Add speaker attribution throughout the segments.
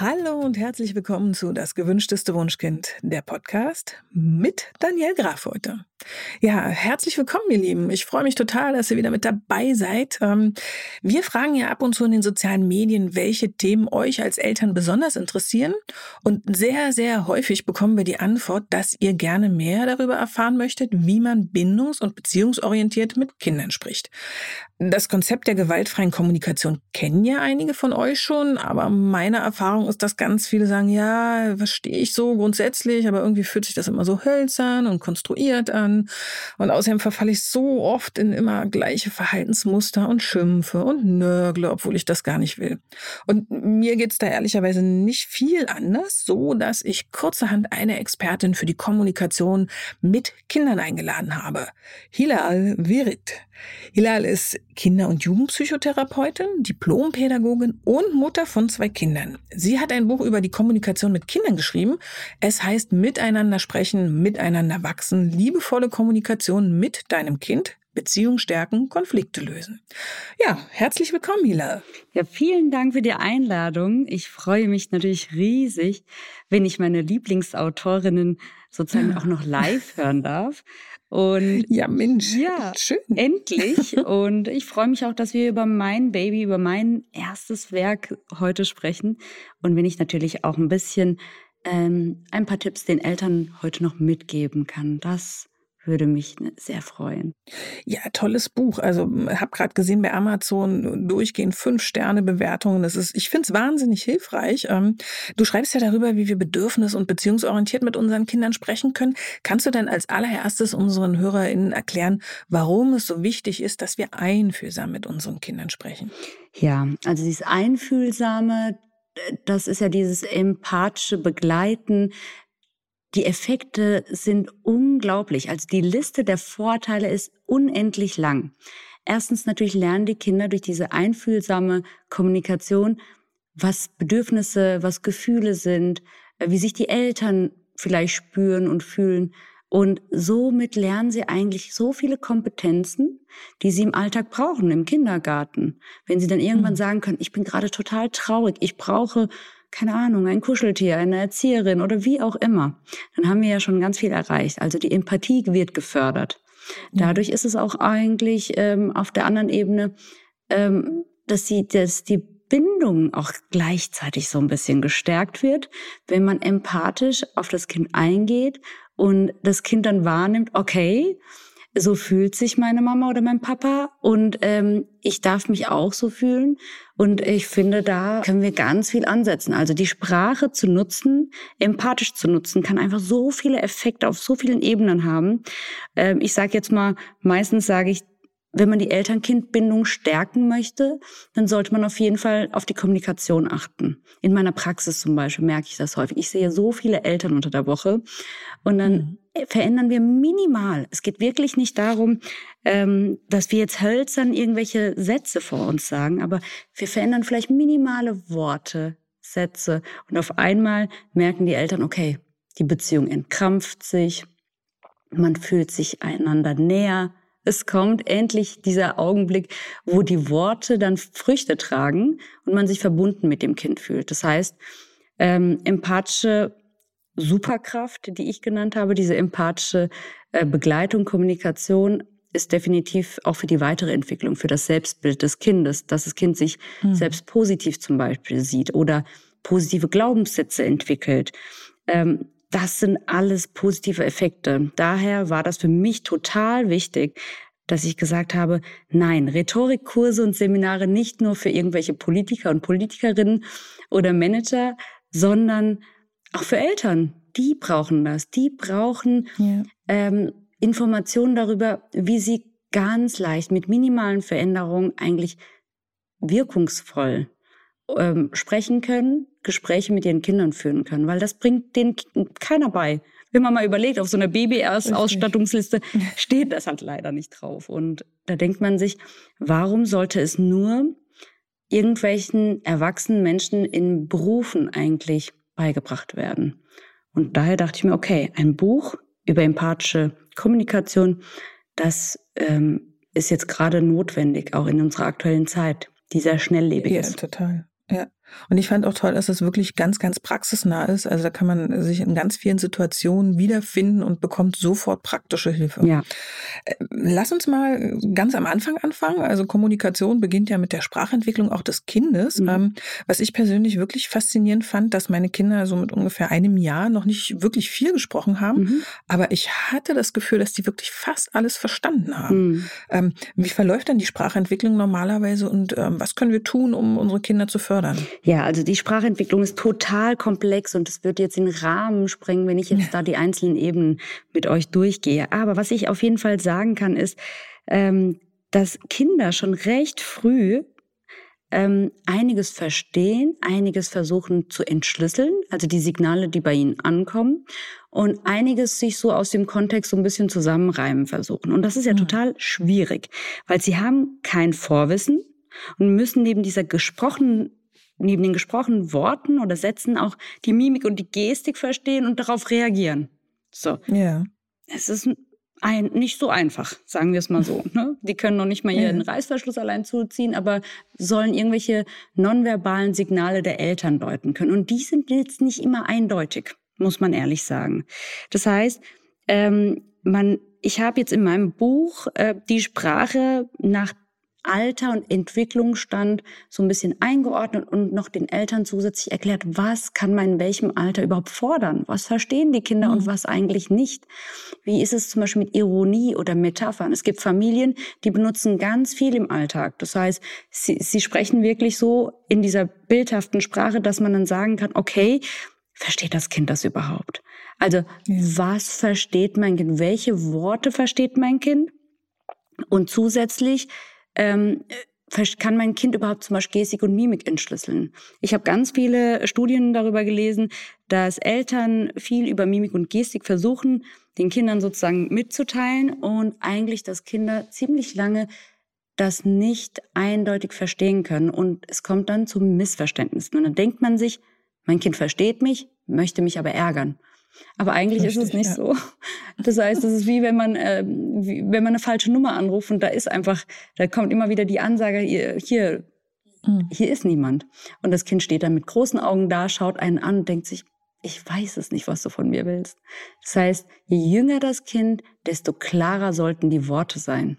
Speaker 1: Hallo und herzlich willkommen zu Das gewünschteste Wunschkind, der Podcast mit Daniel Graf heute. Ja, herzlich willkommen, ihr Lieben. Ich freue mich total, dass ihr wieder mit dabei seid. Ähm, wir fragen ja ab und zu in den sozialen Medien, welche Themen euch als Eltern besonders interessieren. Und sehr, sehr häufig bekommen wir die Antwort, dass ihr gerne mehr darüber erfahren möchtet, wie man bindungs- und beziehungsorientiert mit Kindern spricht. Das Konzept der gewaltfreien Kommunikation kennen ja einige von euch schon, aber meine Erfahrung ist, dass ganz viele sagen, ja, verstehe ich so grundsätzlich, aber irgendwie fühlt sich das immer so hölzern und konstruiert an. Und außerdem verfalle ich so oft in immer gleiche Verhaltensmuster und schimpfe und nörgle, obwohl ich das gar nicht will. Und mir geht's da ehrlicherweise nicht viel anders, so dass ich kurzerhand eine Expertin für die Kommunikation mit Kindern eingeladen habe. Hilal Virit. Hilal ist Kinder- und Jugendpsychotherapeutin, Diplompädagogin und Mutter von zwei Kindern. Sie hat ein Buch über die Kommunikation mit Kindern geschrieben. Es heißt Miteinander sprechen, miteinander wachsen, liebevolle Kommunikation mit deinem Kind, Beziehung stärken, Konflikte lösen. Ja, herzlich willkommen, Hilal.
Speaker 2: Ja, vielen Dank für die Einladung. Ich freue mich natürlich riesig, wenn ich meine Lieblingsautorinnen sozusagen auch noch live hören darf.
Speaker 1: Und ja, Mensch,
Speaker 2: ja, schön. Endlich. Und ich freue mich auch, dass wir über mein Baby, über mein erstes Werk heute sprechen. Und wenn ich natürlich auch ein bisschen ähm, ein paar Tipps den Eltern heute noch mitgeben kann, das würde mich ne, sehr freuen.
Speaker 1: Ja, tolles Buch. Also habe gerade gesehen bei Amazon durchgehend fünf Sterne Bewertungen. Das ist, ich finde es wahnsinnig hilfreich. Ähm, du schreibst ja darüber, wie wir bedürfnis- und beziehungsorientiert mit unseren Kindern sprechen können. Kannst du denn als allererstes unseren HörerInnen erklären, warum es so wichtig ist, dass wir einfühlsam mit unseren Kindern sprechen?
Speaker 2: Ja, also dieses Einfühlsame, das ist ja dieses empathische Begleiten, die Effekte sind unglaublich. Also die Liste der Vorteile ist unendlich lang. Erstens natürlich lernen die Kinder durch diese einfühlsame Kommunikation, was Bedürfnisse, was Gefühle sind, äh, wie sich die Eltern vielleicht spüren und fühlen. Und somit lernen sie eigentlich so viele Kompetenzen, die sie im Alltag brauchen, im Kindergarten. Wenn sie dann irgendwann mhm. sagen können, ich bin gerade total traurig, ich brauche keine Ahnung, ein Kuscheltier, eine Erzieherin oder wie auch immer, dann haben wir ja schon ganz viel erreicht. Also die Empathie wird gefördert. Dadurch ist es auch eigentlich ähm, auf der anderen Ebene, ähm, dass, sie, dass die Bindung auch gleichzeitig so ein bisschen gestärkt wird, wenn man empathisch auf das Kind eingeht und das Kind dann wahrnimmt, okay, so fühlt sich meine Mama oder mein Papa und ähm, ich darf mich auch so fühlen. Und ich finde, da können wir ganz viel ansetzen. Also die Sprache zu nutzen, empathisch zu nutzen, kann einfach so viele Effekte auf so vielen Ebenen haben. Ähm, ich sage jetzt mal, meistens sage ich, wenn man die Eltern-Kind-Bindung stärken möchte, dann sollte man auf jeden Fall auf die Kommunikation achten. In meiner Praxis zum Beispiel merke ich das häufig. Ich sehe so viele Eltern unter der Woche und dann mhm. Verändern wir minimal. Es geht wirklich nicht darum, ähm, dass wir jetzt hölzern irgendwelche Sätze vor uns sagen, aber wir verändern vielleicht minimale Worte, Sätze und auf einmal merken die Eltern, okay, die Beziehung entkrampft sich, man fühlt sich einander näher, es kommt endlich dieser Augenblick, wo die Worte dann Früchte tragen und man sich verbunden mit dem Kind fühlt. Das heißt, ähm, empathische Superkraft, die ich genannt habe, diese empathische äh, Begleitung, Kommunikation ist definitiv auch für die weitere Entwicklung, für das Selbstbild des Kindes, dass das Kind sich mhm. selbst positiv zum Beispiel sieht oder positive Glaubenssätze entwickelt. Ähm, das sind alles positive Effekte. Daher war das für mich total wichtig, dass ich gesagt habe, nein, Rhetorikkurse und Seminare nicht nur für irgendwelche Politiker und Politikerinnen oder Manager, sondern auch für Eltern. Die brauchen das. Die brauchen ja. ähm, Informationen darüber, wie sie ganz leicht mit minimalen Veränderungen eigentlich wirkungsvoll ähm, sprechen können, Gespräche mit ihren Kindern führen können, weil das bringt denen keiner bei. Wenn man mal überlegt, auf so einer Baby-Ausstattungsliste steht das halt leider nicht drauf. Und da denkt man sich, warum sollte es nur irgendwelchen erwachsenen Menschen in Berufen eigentlich beigebracht werden? Und daher dachte ich mir, okay, ein Buch über empathische Kommunikation, das ähm, ist jetzt gerade notwendig, auch in unserer aktuellen Zeit, die sehr schnelllebig
Speaker 1: ja,
Speaker 2: ist.
Speaker 1: Ja, total. Ja. Und ich fand auch toll, dass es wirklich ganz, ganz praxisnah ist. Also da kann man sich in ganz vielen Situationen wiederfinden und bekommt sofort praktische Hilfe.
Speaker 2: Ja.
Speaker 1: Äh, lass uns mal ganz am Anfang anfangen. Also Kommunikation beginnt ja mit der Sprachentwicklung auch des Kindes. Mhm. Ähm, was ich persönlich wirklich faszinierend fand, dass meine Kinder so mit ungefähr einem Jahr noch nicht wirklich viel gesprochen haben. Mhm. Aber ich hatte das Gefühl, dass die wirklich fast alles verstanden haben. Mhm. Ähm, wie verläuft dann die Sprachentwicklung normalerweise und ähm, was können wir tun, um unsere Kinder zu fördern?
Speaker 2: Ja, also die Sprachentwicklung ist total komplex und es wird jetzt den Rahmen sprengen, wenn ich jetzt da die einzelnen Ebenen mit euch durchgehe. Aber was ich auf jeden Fall sagen kann, ist, ähm, dass Kinder schon recht früh ähm, einiges verstehen, einiges versuchen zu entschlüsseln, also die Signale, die bei ihnen ankommen, und einiges sich so aus dem Kontext so ein bisschen zusammenreimen versuchen. Und das ist ja total schwierig, weil sie haben kein Vorwissen und müssen neben dieser gesprochenen neben den gesprochenen Worten oder Sätzen auch die Mimik und die Gestik verstehen und darauf reagieren. So.
Speaker 1: Ja.
Speaker 2: Es ist ein, nicht so einfach, sagen wir es mal so. Ne? Die können noch nicht mal ihren ja. Reißverschluss allein zuziehen, aber sollen irgendwelche nonverbalen Signale der Eltern deuten können. Und die sind jetzt nicht immer eindeutig, muss man ehrlich sagen. Das heißt, ähm, man, ich habe jetzt in meinem Buch äh, die Sprache nach Alter und Entwicklungsstand so ein bisschen eingeordnet und noch den Eltern zusätzlich erklärt, was kann man in welchem Alter überhaupt fordern? Was verstehen die Kinder mhm. und was eigentlich nicht? Wie ist es zum Beispiel mit Ironie oder Metaphern? Es gibt Familien, die benutzen ganz viel im Alltag. Das heißt, sie, sie sprechen wirklich so in dieser bildhaften Sprache, dass man dann sagen kann, okay, versteht das Kind das überhaupt? Also, ja. was versteht mein Kind? Welche Worte versteht mein Kind? Und zusätzlich, ähm, kann mein Kind überhaupt zum Beispiel Gestik und Mimik entschlüsseln? Ich habe ganz viele Studien darüber gelesen, dass Eltern viel über Mimik und Gestik versuchen, den Kindern sozusagen mitzuteilen und eigentlich, dass Kinder ziemlich lange das nicht eindeutig verstehen können und es kommt dann zu Missverständnissen. Und dann denkt man sich, mein Kind versteht mich, möchte mich aber ärgern. Aber eigentlich Richtig, ist es nicht ja. so. Das heißt, es ist wie wenn man, äh, wie, wenn man eine falsche Nummer anruft und da ist einfach, da kommt immer wieder die Ansage, hier, hier, mhm. hier ist niemand. Und das Kind steht dann mit großen Augen da, schaut einen an und denkt sich, ich weiß es nicht, was du von mir willst. Das heißt, je jünger das Kind, desto klarer sollten die Worte sein.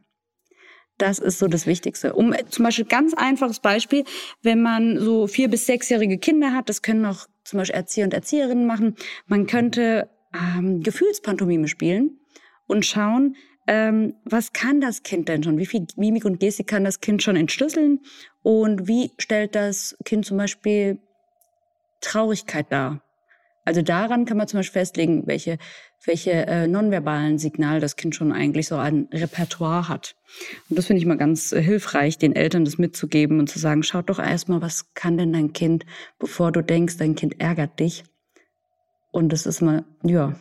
Speaker 2: Das ist so das Wichtigste. Um zum Beispiel ganz einfaches Beispiel, wenn man so vier bis sechsjährige Kinder hat, das können auch zum Beispiel Erzieher und Erzieherinnen machen. Man könnte ähm, Gefühlspantomime spielen und schauen, ähm, was kann das Kind denn schon? Wie viel Mimik und Gestik kann das Kind schon entschlüsseln? Und wie stellt das Kind zum Beispiel Traurigkeit dar? Also daran kann man zum Beispiel festlegen, welche, welche äh, nonverbalen Signale das Kind schon eigentlich so ein Repertoire hat. Und das finde ich mal ganz äh, hilfreich, den Eltern das mitzugeben und zu sagen, schaut doch erstmal, was kann denn dein Kind, bevor du denkst, dein Kind ärgert dich. Und das ist mal, ja,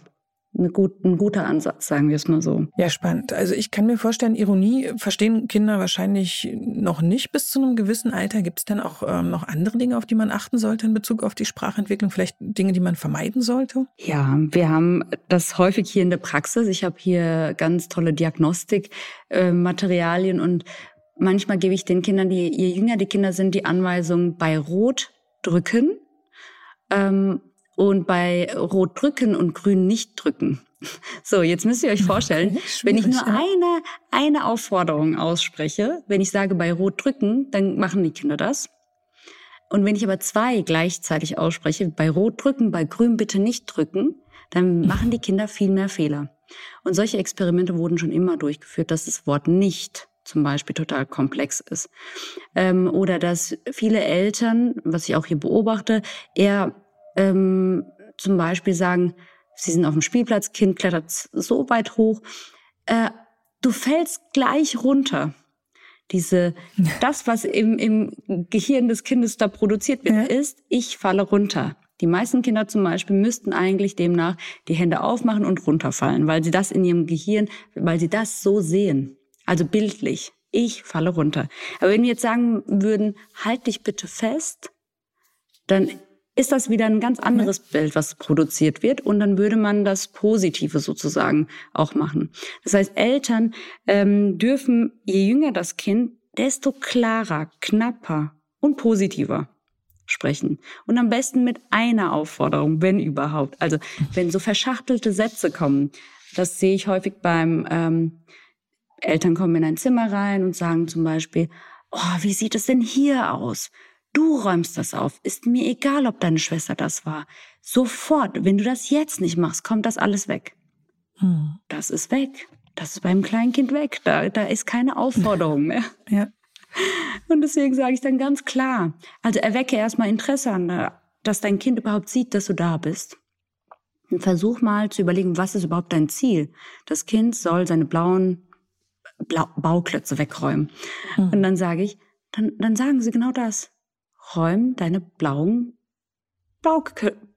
Speaker 2: eine gut, ein guter Ansatz, sagen wir es mal so.
Speaker 1: Ja, spannend. Also ich kann mir vorstellen, Ironie verstehen Kinder wahrscheinlich noch nicht bis zu einem gewissen Alter. Gibt es denn auch ähm, noch andere Dinge, auf die man achten sollte in Bezug auf die Sprachentwicklung? Vielleicht Dinge, die man vermeiden sollte?
Speaker 2: Ja, wir haben das häufig hier in der Praxis. Ich habe hier ganz tolle Diagnostikmaterialien äh, und manchmal gebe ich den Kindern, die je jünger die Kinder sind, die Anweisung bei Rot drücken. Ähm, und bei Rot drücken und Grün nicht drücken. So, jetzt müsst ihr euch vorstellen, wenn ich nur eine, eine Aufforderung ausspreche, wenn ich sage bei Rot drücken, dann machen die Kinder das. Und wenn ich aber zwei gleichzeitig ausspreche, bei Rot drücken, bei Grün bitte nicht drücken, dann machen die Kinder viel mehr Fehler. Und solche Experimente wurden schon immer durchgeführt, dass das Wort nicht zum Beispiel total komplex ist. Ähm, oder dass viele Eltern, was ich auch hier beobachte, eher ähm, zum Beispiel sagen, sie sind auf dem Spielplatz, Kind klettert so weit hoch, äh, du fällst gleich runter. Diese, das, was im, im Gehirn des Kindes da produziert wird, ja. ist, ich falle runter. Die meisten Kinder zum Beispiel müssten eigentlich demnach die Hände aufmachen und runterfallen, weil sie das in ihrem Gehirn, weil sie das so sehen. Also bildlich. Ich falle runter. Aber wenn wir jetzt sagen würden, halt dich bitte fest, dann ist das wieder ein ganz anderes Bild, was produziert wird. Und dann würde man das Positive sozusagen auch machen. Das heißt, Eltern ähm, dürfen, je jünger das Kind, desto klarer, knapper und positiver sprechen. Und am besten mit einer Aufforderung, wenn überhaupt. Also wenn so verschachtelte Sätze kommen, das sehe ich häufig beim ähm, Eltern kommen in ein Zimmer rein und sagen zum Beispiel, oh, wie sieht es denn hier aus? Du räumst das auf. Ist mir egal, ob deine Schwester das war. Sofort, wenn du das jetzt nicht machst, kommt das alles weg. Hm. Das ist weg. Das ist beim Kleinkind weg. Da, da ist keine Aufforderung mehr.
Speaker 1: Ja.
Speaker 2: Und deswegen sage ich dann ganz klar, also erwecke erstmal Interesse an, dass dein Kind überhaupt sieht, dass du da bist. Und versuch mal zu überlegen, was ist überhaupt dein Ziel? Das Kind soll seine blauen Blau Bauklötze wegräumen. Mhm. Und dann sage ich, dann, dann sagen sie genau das räum deine blauen Bauk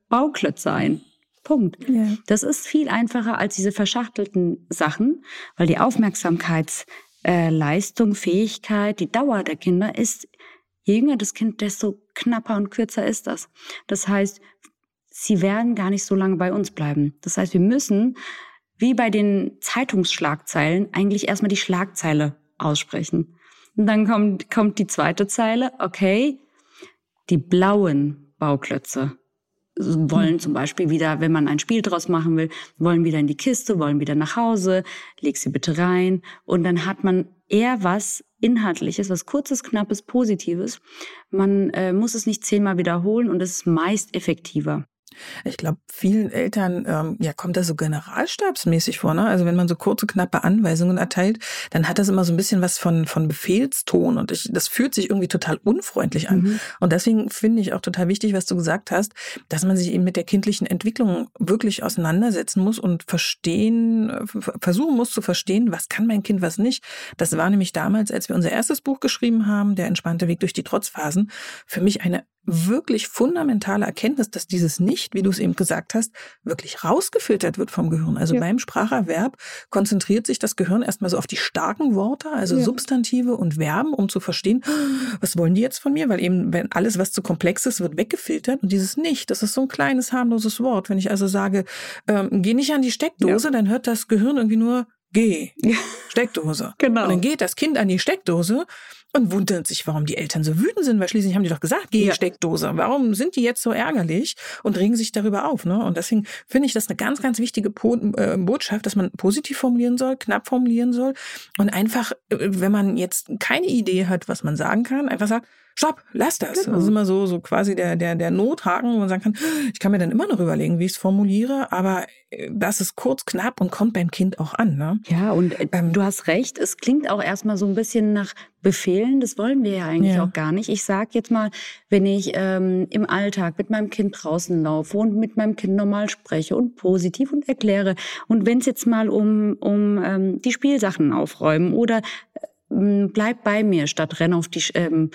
Speaker 2: Bauklötze ein. Punkt. Ja. Das ist viel einfacher als diese verschachtelten Sachen, weil die Aufmerksamkeitsleistung, äh, Fähigkeit, die Dauer der Kinder ist, je jünger das Kind, desto knapper und kürzer ist das. Das heißt, sie werden gar nicht so lange bei uns bleiben. Das heißt, wir müssen, wie bei den Zeitungsschlagzeilen, eigentlich erstmal die Schlagzeile aussprechen. Und dann kommt, kommt die zweite Zeile, okay, die blauen Bauklötze wollen zum Beispiel wieder, wenn man ein Spiel draus machen will, wollen wieder in die Kiste, wollen wieder nach Hause, leg sie bitte rein. Und dann hat man eher was Inhaltliches, was kurzes, knappes, positives. Man äh, muss es nicht zehnmal wiederholen und es ist meist effektiver.
Speaker 1: Ich glaube, vielen Eltern ähm, ja kommt das so generalstabsmäßig vor. Ne? Also wenn man so kurze, knappe Anweisungen erteilt, dann hat das immer so ein bisschen was von, von Befehlston und ich, das fühlt sich irgendwie total unfreundlich an. Mhm. Und deswegen finde ich auch total wichtig, was du gesagt hast, dass man sich eben mit der kindlichen Entwicklung wirklich auseinandersetzen muss und verstehen, versuchen muss zu verstehen, was kann mein Kind, was nicht. Das war nämlich damals, als wir unser erstes Buch geschrieben haben, Der entspannte Weg durch die Trotzphasen, für mich eine wirklich fundamentale Erkenntnis, dass dieses Nicht, wie du es eben gesagt hast, wirklich rausgefiltert wird vom Gehirn. Also ja. beim Spracherwerb konzentriert sich das Gehirn erstmal so auf die starken Worte, also ja. Substantive und Verben, um zu verstehen, was wollen die jetzt von mir? Weil eben, wenn alles, was zu komplex ist, wird weggefiltert und dieses Nicht, das ist so ein kleines, harmloses Wort. Wenn ich also sage, ähm, geh nicht an die Steckdose, ja. dann hört das Gehirn irgendwie nur, geh, Steckdose.
Speaker 2: Genau.
Speaker 1: Und dann geht das Kind an die Steckdose und wundert sich, warum die Eltern so wütend sind, weil schließlich haben die doch gesagt, geh ja. Steckdose. Warum sind die jetzt so ärgerlich und regen sich darüber auf? Ne? Und deswegen finde ich das eine ganz, ganz wichtige po äh, Botschaft, dass man positiv formulieren soll, knapp formulieren soll und einfach, äh, wenn man jetzt keine Idee hat, was man sagen kann, einfach sagt, stopp, lass das. Genau. Das ist immer so, so quasi der, der, der Nothaken, wo man sagen kann, ich kann mir dann immer noch überlegen, wie ich es formuliere, aber äh, das ist kurz, knapp und kommt beim Kind auch an. Ne?
Speaker 2: Ja, und äh, ähm, du hast recht, es klingt auch erstmal so ein bisschen nach Befehlen, das wollen wir ja eigentlich ja. auch gar nicht. Ich sag jetzt mal, wenn ich ähm, im Alltag mit meinem Kind draußen laufe und mit meinem Kind normal spreche und positiv und erkläre und wenn es jetzt mal um, um ähm, die Spielsachen aufräumen oder ähm, bleib bei mir statt renn auf die ähm,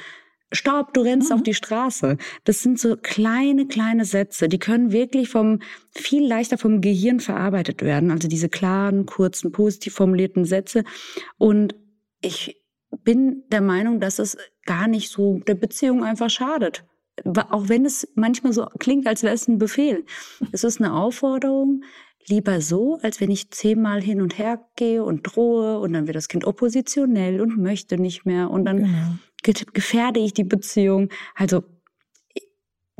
Speaker 2: Staub, du rennst mhm. auf die Straße. Das sind so kleine, kleine Sätze, die können wirklich vom, viel leichter vom Gehirn verarbeitet werden. Also diese klaren, kurzen, positiv formulierten Sätze. Und ich bin der Meinung, dass es gar nicht so der Beziehung einfach schadet. Auch wenn es manchmal so klingt, als wäre es ein Befehl. Es ist eine Aufforderung, lieber so, als wenn ich zehnmal hin und her gehe und drohe und dann wird das Kind oppositionell und möchte nicht mehr und dann genau gefährde ich die Beziehung? Also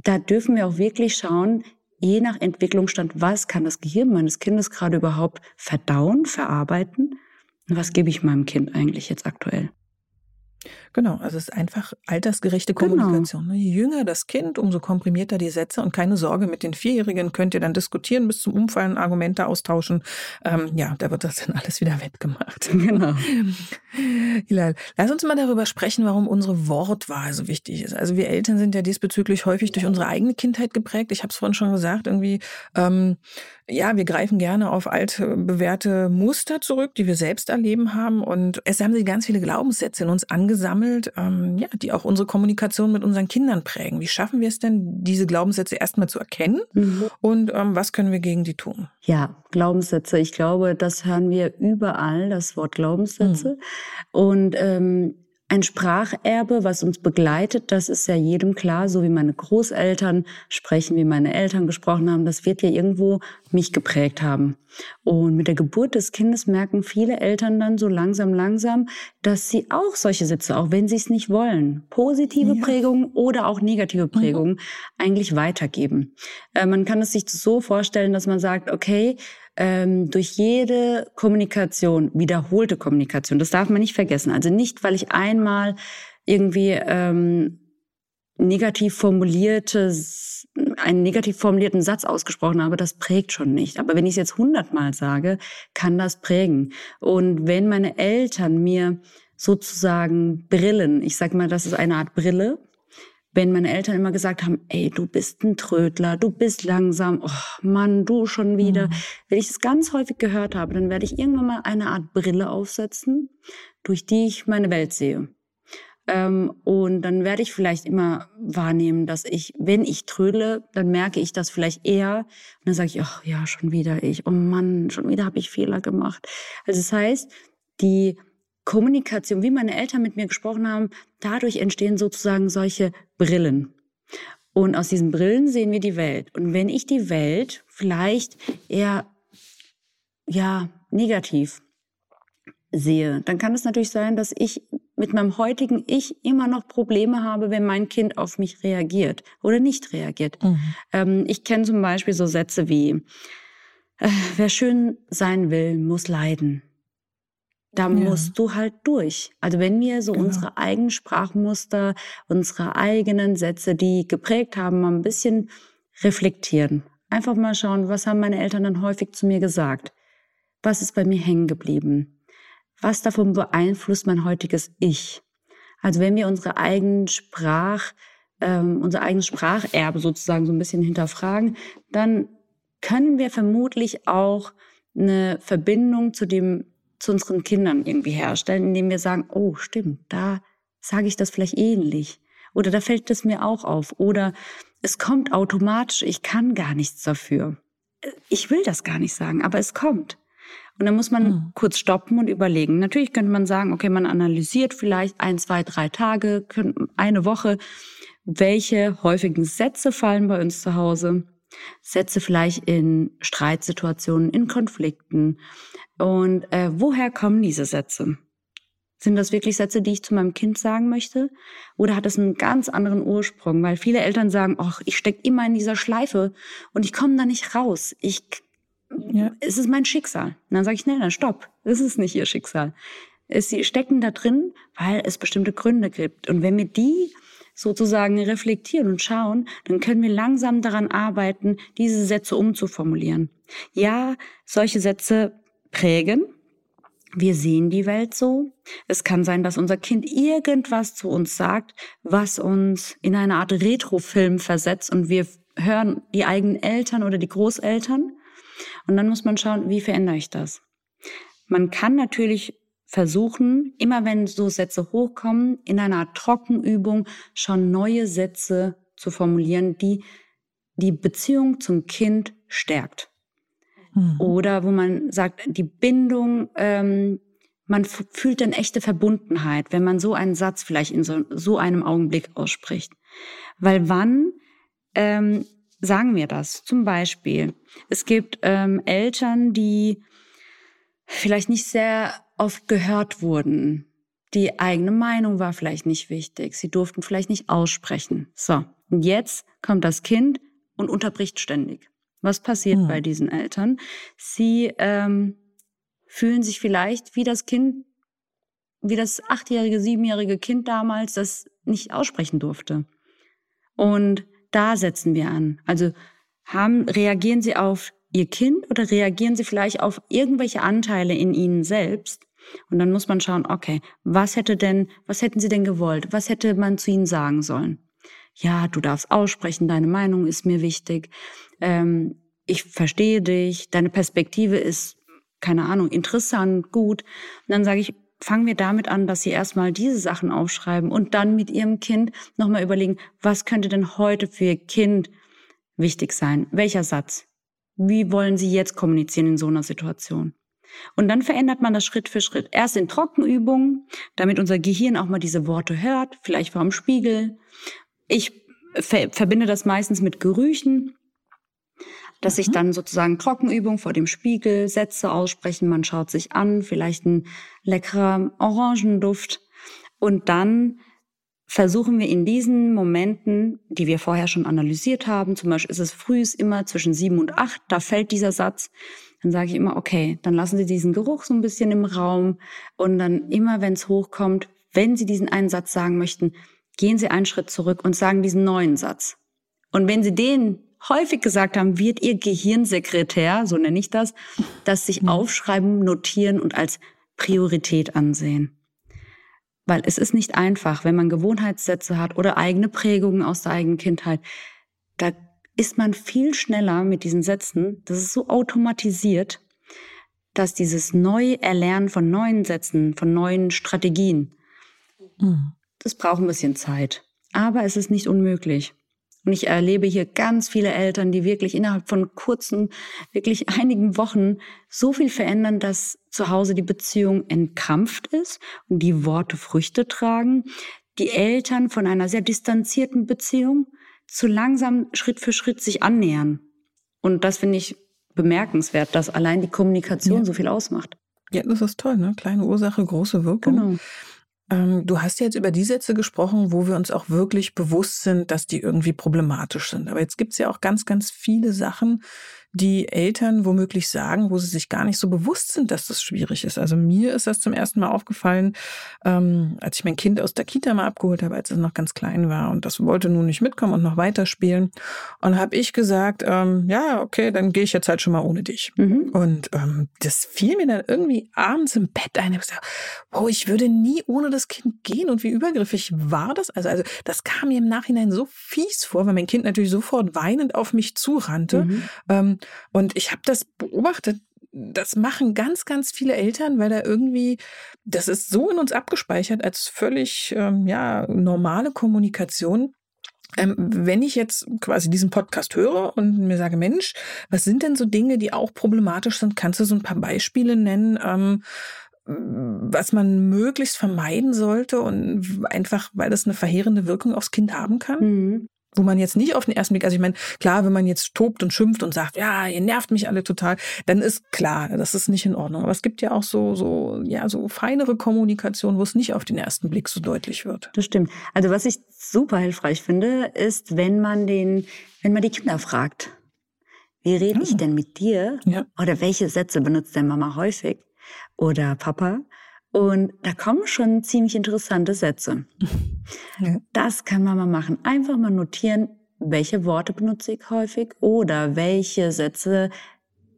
Speaker 2: da dürfen wir auch wirklich schauen, je nach Entwicklungsstand, was kann das Gehirn meines Kindes gerade überhaupt verdauen, verarbeiten? Und was gebe ich meinem Kind eigentlich jetzt aktuell?
Speaker 1: Genau, also es ist einfach altersgerechte genau. Kommunikation. Genau. Je jünger das Kind, umso komprimierter die Sätze und keine Sorge, mit den Vierjährigen könnt ihr dann diskutieren, bis zum Umfallen Argumente austauschen. Ähm, ja, da wird das dann alles wieder wettgemacht.
Speaker 2: Genau.
Speaker 1: Hilal, lass uns mal darüber sprechen, warum unsere Wortwahl so wichtig ist. Also wir Eltern sind ja diesbezüglich häufig durch unsere eigene Kindheit geprägt. Ich habe es vorhin schon gesagt, irgendwie ähm, ja, wir greifen gerne auf alte bewährte Muster zurück, die wir selbst erleben haben. Und es haben sich ganz viele Glaubenssätze in uns angesammelt, ähm, ja, die auch unsere Kommunikation mit unseren Kindern prägen. Wie schaffen wir es denn, diese Glaubenssätze erstmal zu erkennen? Mhm. Und ähm, was können wir gegen die tun?
Speaker 2: Ja, Glaubenssätze. Ich glaube, das hören wir überall, das Wort Glaubenssätze. Mhm. Und ähm, ein Spracherbe, was uns begleitet, das ist ja jedem klar, so wie meine Großeltern sprechen, wie meine Eltern gesprochen haben, das wird ja irgendwo mich geprägt haben. Und mit der Geburt des Kindes merken viele Eltern dann so langsam, langsam, dass sie auch solche Sätze, auch wenn sie es nicht wollen, positive ja. Prägungen oder auch negative Prägungen mhm. eigentlich weitergeben. Äh, man kann es sich so vorstellen, dass man sagt, okay, ähm, durch jede Kommunikation, wiederholte Kommunikation, das darf man nicht vergessen. Also nicht, weil ich einmal irgendwie ähm, negativ formuliertes, einen negativ formulierten Satz ausgesprochen habe, das prägt schon nicht. Aber wenn ich es jetzt hundertmal sage, kann das prägen. Und wenn meine Eltern mir sozusagen Brillen, ich sage mal, das ist eine Art Brille, wenn meine Eltern immer gesagt haben, ey, du bist ein Trödler, du bist langsam, oh Mann, du schon wieder. Mhm. Wenn ich das ganz häufig gehört habe, dann werde ich irgendwann mal eine Art Brille aufsetzen, durch die ich meine Welt sehe. Ähm, und dann werde ich vielleicht immer wahrnehmen, dass ich, wenn ich trödle, dann merke ich das vielleicht eher. Und dann sage ich, ach ja, schon wieder ich. Oh Mann, schon wieder habe ich Fehler gemacht. Also das heißt, die Kommunikation, wie meine Eltern mit mir gesprochen haben, dadurch entstehen sozusagen solche Brillen. Und aus diesen Brillen sehen wir die Welt. Und wenn ich die Welt vielleicht eher, ja, negativ sehe, dann kann es natürlich sein, dass ich mit meinem heutigen Ich immer noch Probleme habe, wenn mein Kind auf mich reagiert oder nicht reagiert. Mhm. Ähm, ich kenne zum Beispiel so Sätze wie, äh, wer schön sein will, muss leiden da ja. musst du halt durch. Also wenn wir so genau. unsere eigenen Sprachmuster, unsere eigenen Sätze, die geprägt haben, mal ein bisschen reflektieren. Einfach mal schauen, was haben meine Eltern dann häufig zu mir gesagt? Was ist bei mir hängen geblieben? Was davon beeinflusst mein heutiges Ich? Also wenn wir unsere eigenen Sprach, ähm, unser eigenes Spracherbe sozusagen so ein bisschen hinterfragen, dann können wir vermutlich auch eine Verbindung zu dem zu unseren Kindern irgendwie herstellen, indem wir sagen, oh, stimmt, da sage ich das vielleicht ähnlich. Oder da fällt es mir auch auf. Oder es kommt automatisch, ich kann gar nichts dafür. Ich will das gar nicht sagen, aber es kommt. Und dann muss man mhm. kurz stoppen und überlegen. Natürlich könnte man sagen, okay, man analysiert vielleicht ein, zwei, drei Tage, eine Woche, welche häufigen Sätze fallen bei uns zu Hause. Sätze vielleicht in Streitsituationen, in Konflikten. Und äh, woher kommen diese Sätze? Sind das wirklich Sätze, die ich zu meinem Kind sagen möchte? Oder hat es einen ganz anderen Ursprung? Weil viele Eltern sagen, ach, ich stecke immer in dieser Schleife und ich komme da nicht raus. Ich, ja. Es ist mein Schicksal. Und dann sage ich, nein, nein, stopp. Es ist nicht ihr Schicksal. Sie stecken da drin, weil es bestimmte Gründe gibt. Und wenn wir die sozusagen reflektieren und schauen, dann können wir langsam daran arbeiten, diese Sätze umzuformulieren. Ja, solche Sätze prägen. Wir sehen die Welt so. Es kann sein, dass unser Kind irgendwas zu uns sagt, was uns in eine Art Retrofilm versetzt und wir hören die eigenen Eltern oder die Großeltern. Und dann muss man schauen, wie verändere ich das? Man kann natürlich versuchen, immer wenn so Sätze hochkommen, in einer Trockenübung schon neue Sätze zu formulieren, die die Beziehung zum Kind stärkt. Mhm. Oder wo man sagt, die Bindung, ähm, man fühlt dann echte Verbundenheit, wenn man so einen Satz vielleicht in so, so einem Augenblick ausspricht. Weil wann ähm, sagen wir das? Zum Beispiel, es gibt ähm, Eltern, die vielleicht nicht sehr oft gehört wurden. Die eigene Meinung war vielleicht nicht wichtig. Sie durften vielleicht nicht aussprechen. So, und jetzt kommt das Kind und unterbricht ständig. Was passiert hm. bei diesen Eltern? Sie ähm, fühlen sich vielleicht wie das Kind, wie das achtjährige, siebenjährige Kind damals, das nicht aussprechen durfte. Und da setzen wir an. Also haben, reagieren Sie auf Ihr Kind oder reagieren Sie vielleicht auf irgendwelche Anteile in Ihnen selbst? Und dann muss man schauen, okay, was hätte denn, was hätten Sie denn gewollt? Was hätte man zu Ihnen sagen sollen? Ja, du darfst aussprechen, deine Meinung ist mir wichtig. Ähm, ich verstehe dich, deine Perspektive ist, keine Ahnung, interessant, gut. Und dann sage ich, fangen wir damit an, dass Sie erstmal diese Sachen aufschreiben und dann mit Ihrem Kind nochmal überlegen, was könnte denn heute für Ihr Kind wichtig sein? Welcher Satz? Wie wollen Sie jetzt kommunizieren in so einer Situation? Und dann verändert man das Schritt für Schritt. Erst in Trockenübungen, damit unser Gehirn auch mal diese Worte hört, vielleicht vor dem Spiegel. Ich ver verbinde das meistens mit Gerüchen, dass ich mhm. dann sozusagen Trockenübung vor dem Spiegel, Sätze aussprechen, man schaut sich an, vielleicht ein leckerer Orangenduft. Und dann versuchen wir in diesen Momenten, die wir vorher schon analysiert haben, zum Beispiel ist es frühs immer zwischen sieben und acht, da fällt dieser Satz, dann sage ich immer, okay, dann lassen Sie diesen Geruch so ein bisschen im Raum und dann immer, wenn es hochkommt, wenn Sie diesen einen Satz sagen möchten, gehen Sie einen Schritt zurück und sagen diesen neuen Satz. Und wenn Sie den häufig gesagt haben, wird Ihr Gehirnsekretär, so nenne ich das, das sich aufschreiben, notieren und als Priorität ansehen. Weil es ist nicht einfach, wenn man Gewohnheitssätze hat oder eigene Prägungen aus der eigenen Kindheit. Da ist man viel schneller mit diesen Sätzen. Das ist so automatisiert, dass dieses Neuerlernen von neuen Sätzen, von neuen Strategien, mhm. das braucht ein bisschen Zeit. Aber es ist nicht unmöglich. Und ich erlebe hier ganz viele Eltern, die wirklich innerhalb von kurzen, wirklich einigen Wochen so viel verändern, dass zu Hause die Beziehung entkrampft ist und die Worte Früchte tragen. Die Eltern von einer sehr distanzierten Beziehung zu langsam Schritt für Schritt sich annähern. Und das finde ich bemerkenswert, dass allein die Kommunikation ja. so viel ausmacht.
Speaker 1: Ja, das ist toll, ne? Kleine Ursache, große Wirkung. Genau. Ähm, du hast jetzt über die Sätze gesprochen, wo wir uns auch wirklich bewusst sind, dass die irgendwie problematisch sind. Aber jetzt gibt es ja auch ganz, ganz viele Sachen, die Eltern womöglich sagen, wo sie sich gar nicht so bewusst sind, dass das schwierig ist. Also mir ist das zum ersten Mal aufgefallen, ähm, als ich mein Kind aus der Kita mal abgeholt habe, als es noch ganz klein war und das wollte nun nicht mitkommen und noch weiterspielen. Und habe ich gesagt, ähm, ja, okay, dann gehe ich jetzt halt schon mal ohne dich. Mhm. Und ähm, das fiel mir dann irgendwie abends im Bett ein. Ich gesagt, wow, ich würde nie ohne das Kind gehen. Und wie übergriffig war das? Also, also das kam mir im Nachhinein so fies vor, weil mein Kind natürlich sofort weinend auf mich zurannte. Mhm. Ähm, und ich habe das beobachtet, das machen ganz, ganz viele Eltern, weil da irgendwie, das ist so in uns abgespeichert als völlig ähm, ja, normale Kommunikation. Ähm, wenn ich jetzt quasi diesen Podcast höre und mir sage, Mensch, was sind denn so Dinge, die auch problematisch sind? Kannst du so ein paar Beispiele nennen? Ähm, was man möglichst vermeiden sollte und einfach, weil das eine verheerende Wirkung aufs Kind haben kann? Mhm wo man jetzt nicht auf den ersten Blick, also ich meine, klar, wenn man jetzt tobt und schimpft und sagt, ja, ihr nervt mich alle total, dann ist klar, das ist nicht in Ordnung. Aber es gibt ja auch so, so, ja, so feinere Kommunikation, wo es nicht auf den ersten Blick so deutlich wird.
Speaker 2: Das stimmt. Also was ich super hilfreich finde, ist, wenn man den, wenn man die Kinder fragt, wie rede ja. ich ah. denn mit dir? Ja. Oder welche Sätze benutzt denn Mama häufig? Oder Papa? Und da kommen schon ziemlich interessante Sätze. Ja. Das kann man mal machen. Einfach mal notieren, welche Worte benutze ich häufig oder welche Sätze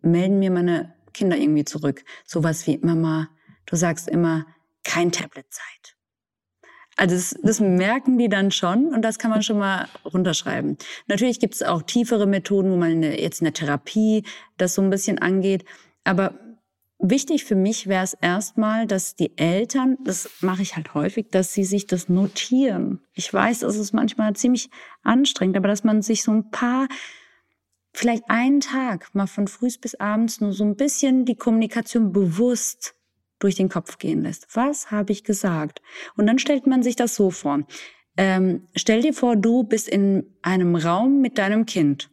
Speaker 2: melden mir meine Kinder irgendwie zurück. Sowas wie Mama, du sagst immer, kein Tabletzeit. Also das, das, merken die dann schon und das kann man schon mal runterschreiben. Natürlich gibt es auch tiefere Methoden, wo man jetzt in der Therapie das so ein bisschen angeht. Aber Wichtig für mich wäre es erstmal, dass die Eltern, das mache ich halt häufig, dass sie sich das notieren. Ich weiß, das ist manchmal ziemlich anstrengend, aber dass man sich so ein paar, vielleicht einen Tag, mal von früh bis abends nur so ein bisschen die Kommunikation bewusst durch den Kopf gehen lässt. Was habe ich gesagt? Und dann stellt man sich das so vor. Ähm, stell dir vor, du bist in einem Raum mit deinem Kind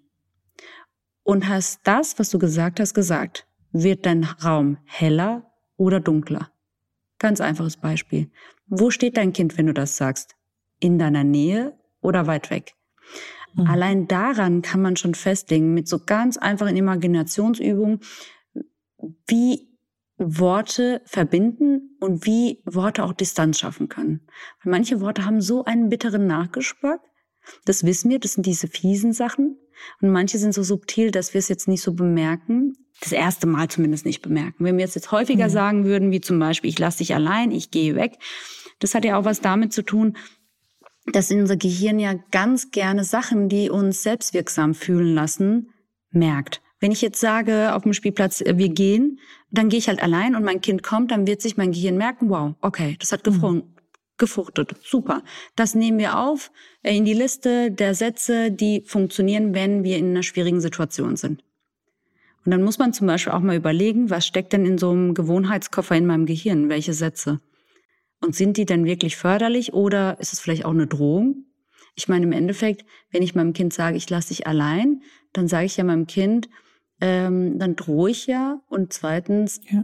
Speaker 2: und hast das, was du gesagt hast, gesagt wird dein Raum heller oder dunkler? Ganz einfaches Beispiel. Wo steht dein Kind, wenn du das sagst? In deiner Nähe oder weit weg? Mhm. Allein daran kann man schon festlegen, mit so ganz einfachen Imaginationsübungen, wie Worte verbinden und wie Worte auch Distanz schaffen können. Weil manche Worte haben so einen bitteren Nachgeschmack. Das wissen wir, das sind diese fiesen Sachen. Und manche sind so subtil, dass wir es jetzt nicht so bemerken das erste Mal zumindest nicht bemerken. Wenn wir es jetzt häufiger mhm. sagen würden, wie zum Beispiel, ich lasse dich allein, ich gehe weg, das hat ja auch was damit zu tun, dass unser Gehirn ja ganz gerne Sachen, die uns selbstwirksam fühlen lassen, merkt. Wenn ich jetzt sage auf dem Spielplatz, äh, wir gehen, dann gehe ich halt allein und mein Kind kommt, dann wird sich mein Gehirn merken, wow, okay, das hat mhm. Gefruchtet, super. Das nehmen wir auf äh, in die Liste der Sätze, die funktionieren, wenn wir in einer schwierigen Situation sind. Und dann muss man zum Beispiel auch mal überlegen, was steckt denn in so einem Gewohnheitskoffer in meinem Gehirn? Welche Sätze? Und sind die denn wirklich förderlich oder ist es vielleicht auch eine Drohung? Ich meine, im Endeffekt, wenn ich meinem Kind sage, ich lasse dich allein, dann sage ich ja meinem Kind, ähm, dann drohe ich ja. Und zweitens ja.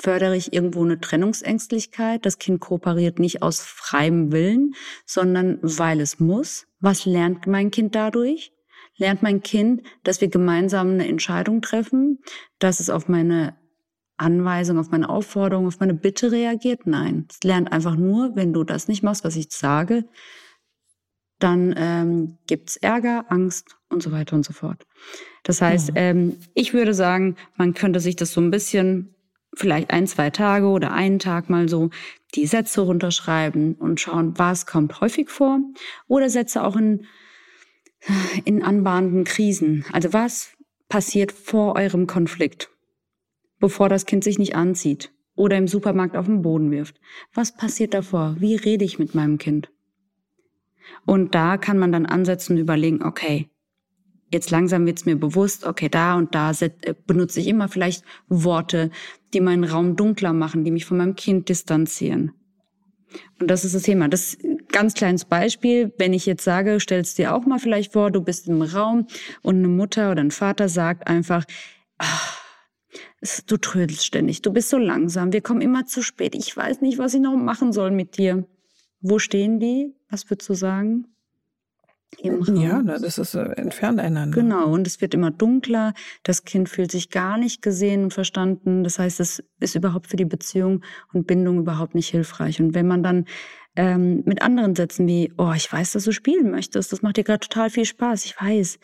Speaker 2: Fördere ich irgendwo eine Trennungsängstlichkeit. Das Kind kooperiert nicht aus freiem Willen, sondern weil es muss. Was lernt mein Kind dadurch? Lernt mein Kind, dass wir gemeinsam eine Entscheidung treffen, dass es auf meine Anweisung, auf meine Aufforderung, auf meine Bitte reagiert? Nein. Es lernt einfach nur, wenn du das nicht machst, was ich sage, dann ähm, gibt Ärger, Angst und so weiter und so fort. Das heißt, ja. ähm, ich würde sagen, man könnte sich das so ein bisschen, vielleicht ein, zwei Tage oder einen Tag mal so die Sätze runterschreiben und schauen, was kommt häufig vor oder Sätze auch in, in anbahnenden Krisen. Also was passiert vor eurem Konflikt, bevor das Kind sich nicht anzieht oder im Supermarkt auf den Boden wirft? Was passiert davor? Wie rede ich mit meinem Kind? Und da kann man dann ansetzen und überlegen, okay, jetzt langsam wird es mir bewusst, okay, da und da äh, benutze ich immer vielleicht Worte, die meinen Raum dunkler machen, die mich von meinem Kind distanzieren. Und das ist das Thema. Das ganz kleines Beispiel. Wenn ich jetzt sage, stellst dir auch mal vielleicht vor, du bist im Raum und eine Mutter oder ein Vater sagt einfach, ach, du trödelst ständig, du bist so langsam, wir kommen immer zu spät, ich weiß nicht, was ich noch machen soll mit dir. Wo stehen die? Was würdest du sagen?
Speaker 1: Im Raum. Ja, das ist äh, entfernt einander.
Speaker 2: Genau, und es wird immer dunkler. Das Kind fühlt sich gar nicht gesehen und verstanden. Das heißt, es ist überhaupt für die Beziehung und Bindung überhaupt nicht hilfreich. Und wenn man dann ähm, mit anderen Sätzen wie, oh, ich weiß, dass du spielen möchtest, das macht dir gerade total viel Spaß, ich weiß.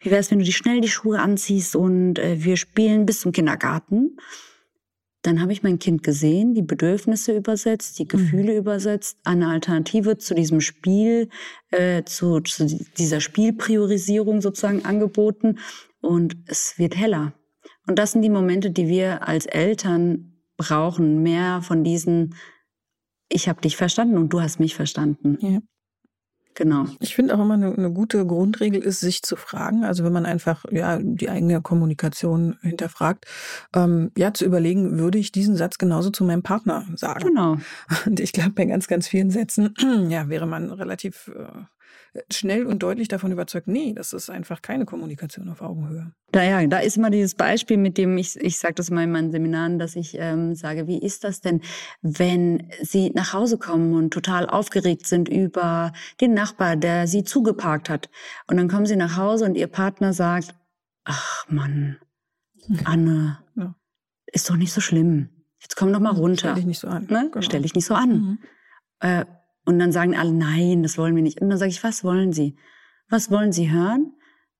Speaker 2: Wie wäre es, wenn du die schnell die Schuhe anziehst und äh, wir spielen bis zum Kindergarten? Dann habe ich mein Kind gesehen, die Bedürfnisse übersetzt, die Gefühle mhm. übersetzt, eine Alternative zu diesem Spiel, äh, zu, zu dieser Spielpriorisierung sozusagen angeboten und es wird heller. Und das sind die Momente, die wir als Eltern brauchen, mehr von diesen, ich habe dich verstanden und du hast mich verstanden. Ja. Genau.
Speaker 1: Ich finde auch immer eine, eine, gute Grundregel ist, sich zu fragen. Also wenn man einfach ja die eigene Kommunikation hinterfragt, ähm, ja zu überlegen, würde ich diesen Satz genauso zu meinem Partner sagen?
Speaker 2: Genau.
Speaker 1: Und ich glaube, bei ganz, ganz vielen Sätzen, ja, wäre man relativ äh, schnell und deutlich davon überzeugt, nee, das ist einfach keine Kommunikation auf Augenhöhe.
Speaker 2: Da, ja, da ist immer dieses Beispiel, mit dem ich, ich sage das mal in meinen Seminaren, dass ich ähm, sage, wie ist das denn, wenn Sie nach Hause kommen und total aufgeregt sind über den Nachbar, der Sie zugeparkt hat. Und dann kommen Sie nach Hause und Ihr Partner sagt, ach Mann, Anne, ja. ist doch nicht so schlimm. Jetzt komm doch mal runter.
Speaker 1: Stell dich nicht so an.
Speaker 2: Ne? Genau. Stell dich nicht so an. Mhm. Äh, und dann sagen alle, nein, das wollen wir nicht. Und dann sage ich, was wollen Sie? Was wollen Sie hören?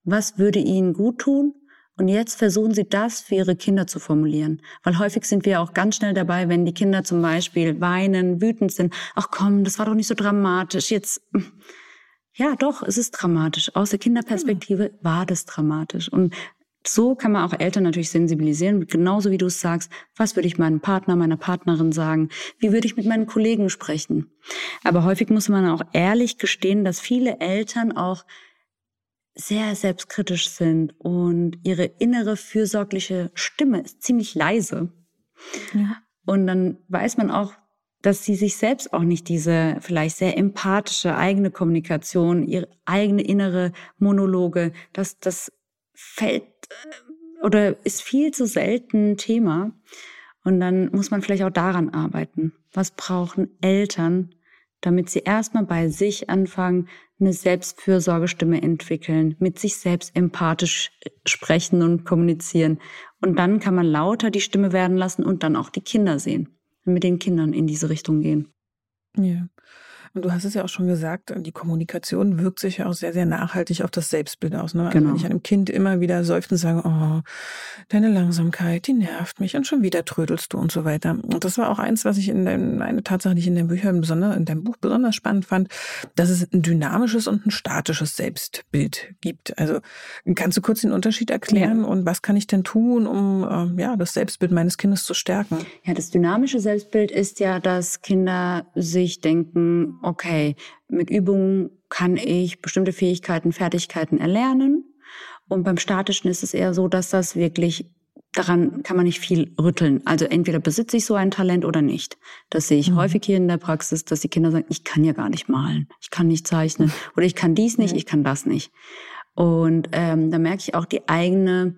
Speaker 2: Was würde Ihnen gut tun? Und jetzt versuchen Sie das für Ihre Kinder zu formulieren. Weil häufig sind wir auch ganz schnell dabei, wenn die Kinder zum Beispiel weinen, wütend sind. Ach komm, das war doch nicht so dramatisch. Jetzt, ja doch, es ist dramatisch. Aus der Kinderperspektive war das dramatisch. Und so kann man auch Eltern natürlich sensibilisieren, genauso wie du es sagst, was würde ich meinem Partner, meiner Partnerin sagen, wie würde ich mit meinen Kollegen sprechen. Aber häufig muss man auch ehrlich gestehen, dass viele Eltern auch sehr selbstkritisch sind und ihre innere fürsorgliche Stimme ist ziemlich leise. Ja. Und dann weiß man auch, dass sie sich selbst auch nicht diese vielleicht sehr empathische eigene Kommunikation, ihre eigene innere Monologe, dass das fällt oder ist viel zu selten Thema. Und dann muss man vielleicht auch daran arbeiten. Was brauchen Eltern, damit sie erstmal bei sich anfangen, eine Selbstfürsorgestimme entwickeln, mit sich selbst empathisch äh, sprechen und kommunizieren. Und dann kann man lauter die Stimme werden lassen und dann auch die Kinder sehen und mit den Kindern in diese Richtung gehen.
Speaker 1: Ja. Und du hast es ja auch schon gesagt, die Kommunikation wirkt sich ja auch sehr, sehr nachhaltig auf das Selbstbild aus. Ne? Also genau. wenn ich einem Kind immer wieder seufzen sage, oh, deine Langsamkeit, die nervt mich und schon wieder trödelst du und so weiter. Und das war auch eins, was ich in deinem, eine Tatsache, die ich in deinem Büchern besonders, in deinem Buch besonders spannend fand, dass es ein dynamisches und ein statisches Selbstbild gibt. Also kannst du kurz den Unterschied erklären ja. und was kann ich denn tun, um ähm, ja das Selbstbild meines Kindes zu stärken?
Speaker 2: Ja, das dynamische Selbstbild ist ja, dass Kinder sich denken, okay, mit Übungen kann ich bestimmte Fähigkeiten, Fertigkeiten erlernen. Und beim Statischen ist es eher so, dass das wirklich daran kann man nicht viel rütteln. Also entweder besitze ich so ein Talent oder nicht. Das sehe ich mhm. häufig hier in der Praxis, dass die Kinder sagen, ich kann ja gar nicht malen, ich kann nicht zeichnen oder ich kann dies nicht, ich kann das nicht. Und ähm, da merke ich auch, die eigene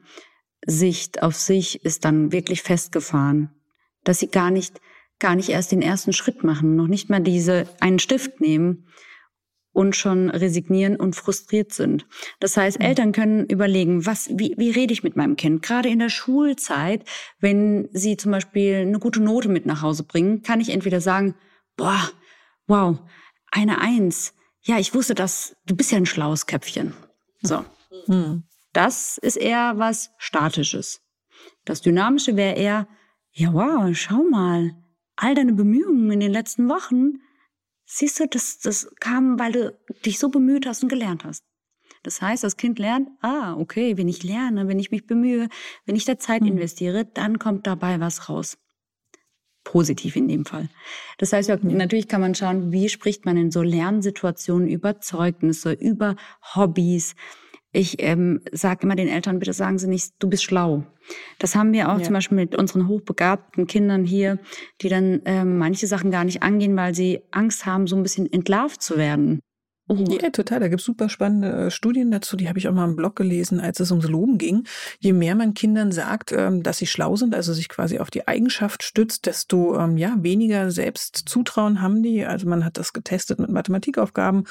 Speaker 2: Sicht auf sich ist dann wirklich festgefahren, dass sie gar nicht, gar nicht erst den ersten Schritt machen, noch nicht mal diese einen Stift nehmen und schon resignieren und frustriert sind. Das heißt, mhm. Eltern können überlegen, was, wie, wie rede ich mit meinem Kind? Gerade in der Schulzeit, wenn sie zum Beispiel eine gute Note mit nach Hause bringen, kann ich entweder sagen, boah, wow, eine Eins. Ja, ich wusste das, du bist ja ein schlaues Köpfchen. So. Mhm. Das ist eher was Statisches. Das Dynamische wäre eher, ja, wow, schau mal, all deine Bemühungen in den letzten Wochen, Siehst du, das, das kam, weil du dich so bemüht hast und gelernt hast. Das heißt, das Kind lernt, ah, okay, wenn ich lerne, wenn ich mich bemühe, wenn ich da Zeit mhm. investiere, dann kommt dabei was raus. Positiv in dem Fall. Das heißt, ja, natürlich kann man schauen, wie spricht man in so Lernsituationen über Zeugnisse, über Hobbys, ich ähm, sage immer den Eltern, bitte sagen Sie nicht, du bist schlau. Das haben wir auch ja. zum Beispiel mit unseren hochbegabten Kindern hier, die dann ähm, manche Sachen gar nicht angehen, weil sie Angst haben, so ein bisschen entlarvt zu werden.
Speaker 1: Oh. Ja, total. Da gibt's super spannende äh, Studien dazu. Die habe ich auch mal im Blog gelesen, als es ums Loben ging. Je mehr man Kindern sagt, ähm, dass sie schlau sind, also sich quasi auf die Eigenschaft stützt, desto ähm, ja weniger Selbstzutrauen haben die. Also man hat das getestet mit Mathematikaufgaben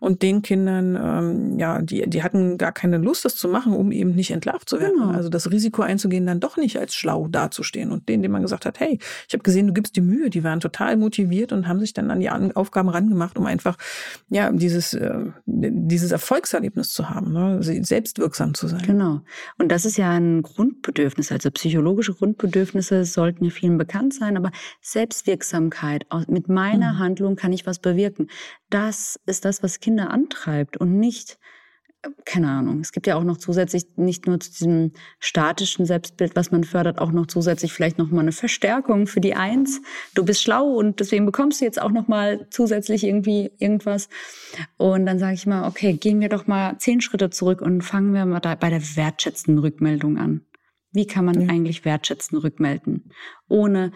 Speaker 1: und den Kindern, ähm, ja, die, die hatten gar keine Lust, das zu machen, um eben nicht entlarvt zu werden. Genau. Also das Risiko einzugehen, dann doch nicht als schlau dazustehen. Und denen, denen man gesagt hat, hey, ich habe gesehen, du gibst die Mühe, die waren total motiviert und haben sich dann an die Aufgaben rangemacht, um einfach ja diese dieses, äh, dieses Erfolgserlebnis zu haben, ne? selbstwirksam zu sein.
Speaker 2: Genau. Und das ist ja ein Grundbedürfnis. Also psychologische Grundbedürfnisse sollten ja vielen bekannt sein, aber Selbstwirksamkeit, mit meiner mhm. Handlung kann ich was bewirken. Das ist das, was Kinder antreibt und nicht keine Ahnung. Es gibt ja auch noch zusätzlich nicht nur zu diesem statischen Selbstbild, was man fördert, auch noch zusätzlich vielleicht noch mal eine Verstärkung für die Eins. Du bist schlau und deswegen bekommst du jetzt auch noch mal zusätzlich irgendwie irgendwas. Und dann sage ich mal, okay, gehen wir doch mal zehn Schritte zurück und fangen wir mal da bei der wertschätzenden Rückmeldung an. Wie kann man ja. eigentlich wertschätzend rückmelden, ohne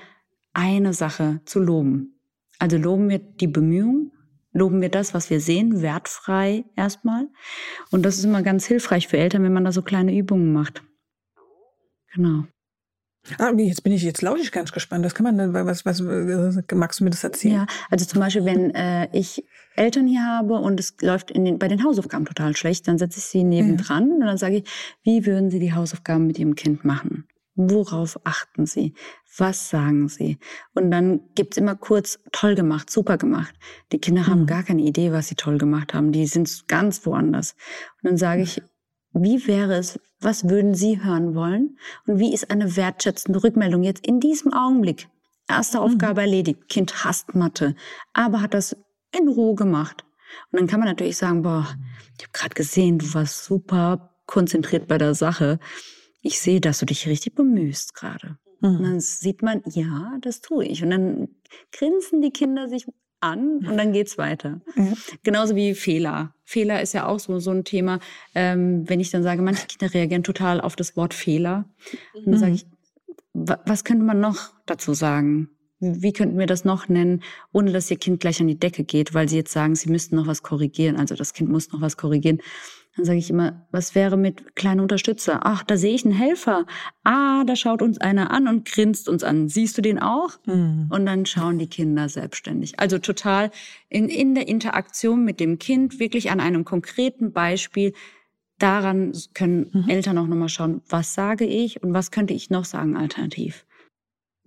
Speaker 2: eine Sache zu loben? Also loben wir die Bemühung, loben wir das, was wir sehen, wertfrei erstmal. Und das ist immer ganz hilfreich für Eltern, wenn man da so kleine Übungen macht. Genau.
Speaker 1: Ah, jetzt bin ich, jetzt lausche ich ganz gespannt. Was kann man denn, was, was, äh, magst du mir das erzählen?
Speaker 2: Ja, also zum Beispiel, wenn äh, ich Eltern hier habe und es läuft in den, bei den Hausaufgaben total schlecht, dann setze ich sie nebendran ja. und dann sage ich, wie würden Sie die Hausaufgaben mit Ihrem Kind machen? Worauf achten Sie? Was sagen Sie? Und dann gibt's immer kurz toll gemacht, super gemacht. Die Kinder mhm. haben gar keine Idee, was sie toll gemacht haben. Die sind ganz woanders. Und dann sage ich, wie wäre es, was würden Sie hören wollen? Und wie ist eine wertschätzende Rückmeldung jetzt in diesem Augenblick? Erste mhm. Aufgabe erledigt. Kind hasst Mathe, aber hat das in Ruhe gemacht. Und dann kann man natürlich sagen, boah, ich habe gerade gesehen, du warst super konzentriert bei der Sache ich sehe, dass du dich richtig bemühst gerade. Mhm. Und dann sieht man, ja, das tue ich. Und dann grinsen die Kinder sich an und dann geht's weiter. Mhm. Genauso wie Fehler. Fehler ist ja auch so, so ein Thema. Ähm, wenn ich dann sage, manche Kinder reagieren total auf das Wort Fehler. Und dann mhm. sage ich, was könnte man noch dazu sagen? Wie könnten wir das noch nennen, ohne dass ihr Kind gleich an die Decke geht, weil sie jetzt sagen, sie müssten noch was korrigieren. Also das Kind muss noch was korrigieren. Dann sage ich immer, was wäre mit kleinen Unterstützer? Ach, da sehe ich einen Helfer. Ah, da schaut uns einer an und grinst uns an. Siehst du den auch? Mhm. Und dann schauen die Kinder selbstständig. Also total in, in der Interaktion mit dem Kind, wirklich an einem konkreten Beispiel. Daran können mhm. Eltern auch nochmal schauen, was sage ich und was könnte ich noch sagen alternativ.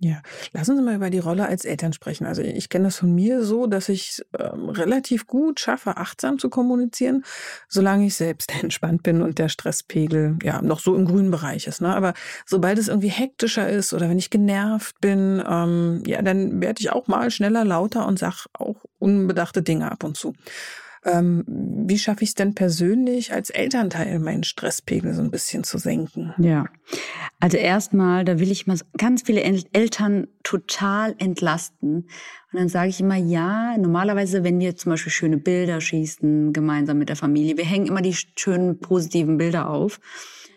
Speaker 1: Ja, lassen Sie mal über die Rolle als Eltern sprechen. Also ich kenne das von mir so, dass ich ähm, relativ gut schaffe, achtsam zu kommunizieren, solange ich selbst entspannt bin und der Stresspegel ja noch so im grünen Bereich ist. Ne? Aber sobald es irgendwie hektischer ist oder wenn ich genervt bin, ähm, ja, dann werde ich auch mal schneller, lauter und sag auch unbedachte Dinge ab und zu. Ähm, wie schaffe ich es denn persönlich als Elternteil, meinen Stresspegel so ein bisschen zu senken?
Speaker 2: Ja, also erstmal, da will ich mal ganz viele Eltern total entlasten. Und dann sage ich immer, ja, normalerweise, wenn wir zum Beispiel schöne Bilder schießen, gemeinsam mit der Familie, wir hängen immer die schönen positiven Bilder auf.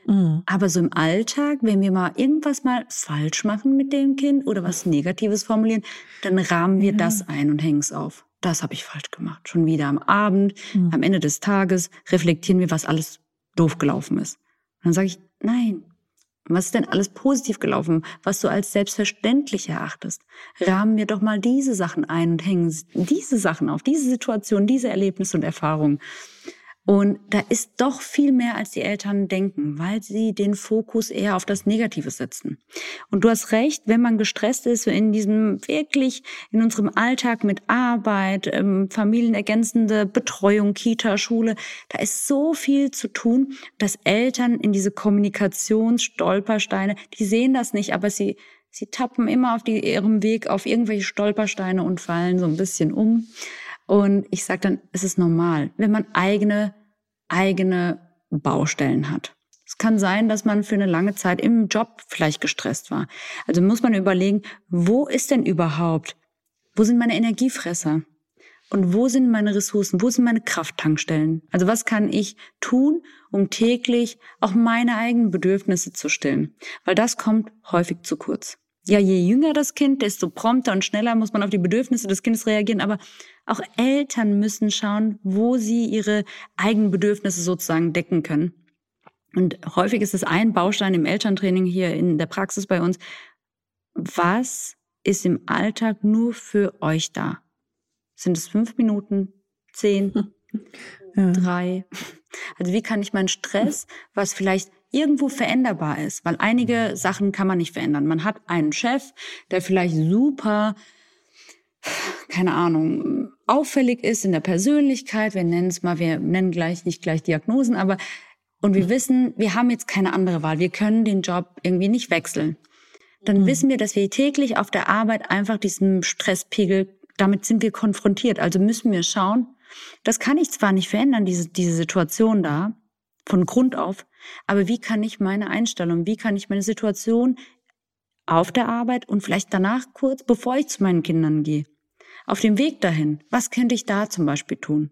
Speaker 2: Mhm. Aber so im Alltag, wenn wir mal irgendwas mal falsch machen mit dem Kind oder was Negatives formulieren, dann rahmen wir ja. das ein und hängen es auf. Das habe ich falsch gemacht. Schon wieder am Abend, mhm. am Ende des Tages reflektieren wir, was alles doof gelaufen ist. Und dann sage ich, nein, was ist denn alles positiv gelaufen, was du als selbstverständlich erachtest? Rahmen wir doch mal diese Sachen ein und hängen diese Sachen auf, diese Situation, diese Erlebnisse und Erfahrungen. Und da ist doch viel mehr, als die Eltern denken, weil sie den Fokus eher auf das Negative setzen. Und du hast recht, wenn man gestresst ist, in diesem wirklich, in unserem Alltag mit Arbeit, ähm, familienergänzende Betreuung, Kita, Schule, da ist so viel zu tun, dass Eltern in diese Kommunikationsstolpersteine, die sehen das nicht, aber sie, sie tappen immer auf die, ihrem Weg auf irgendwelche Stolpersteine und fallen so ein bisschen um. Und ich sage dann, es ist normal, wenn man eigene, eigene Baustellen hat. Es kann sein, dass man für eine lange Zeit im Job vielleicht gestresst war. Also muss man überlegen, wo ist denn überhaupt, wo sind meine Energiefresser? Und wo sind meine Ressourcen? Wo sind meine Krafttankstellen? Also was kann ich tun, um täglich auch meine eigenen Bedürfnisse zu stillen? Weil das kommt häufig zu kurz. Ja, je jünger das Kind, desto prompter und schneller muss man auf die Bedürfnisse des Kindes reagieren. Aber auch Eltern müssen schauen, wo sie ihre eigenen Bedürfnisse sozusagen decken können. Und häufig ist es ein Baustein im Elterntraining hier in der Praxis bei uns. Was ist im Alltag nur für euch da? Sind es fünf Minuten, zehn, ja. drei? Also wie kann ich meinen Stress, was vielleicht irgendwo veränderbar ist, weil einige Sachen kann man nicht verändern. Man hat einen Chef, der vielleicht super, keine Ahnung, auffällig ist in der Persönlichkeit. Wir nennen es mal, wir nennen gleich nicht gleich Diagnosen, aber und wir wissen, wir haben jetzt keine andere Wahl. Wir können den Job irgendwie nicht wechseln. Dann mhm. wissen wir, dass wir täglich auf der Arbeit einfach diesen Stresspegel, damit sind wir konfrontiert. Also müssen wir schauen, das kann ich zwar nicht verändern, diese, diese Situation da, von Grund auf, aber wie kann ich meine Einstellung, wie kann ich meine Situation auf der Arbeit und vielleicht danach kurz, bevor ich zu meinen Kindern gehe, auf dem Weg dahin, was könnte ich da zum Beispiel tun?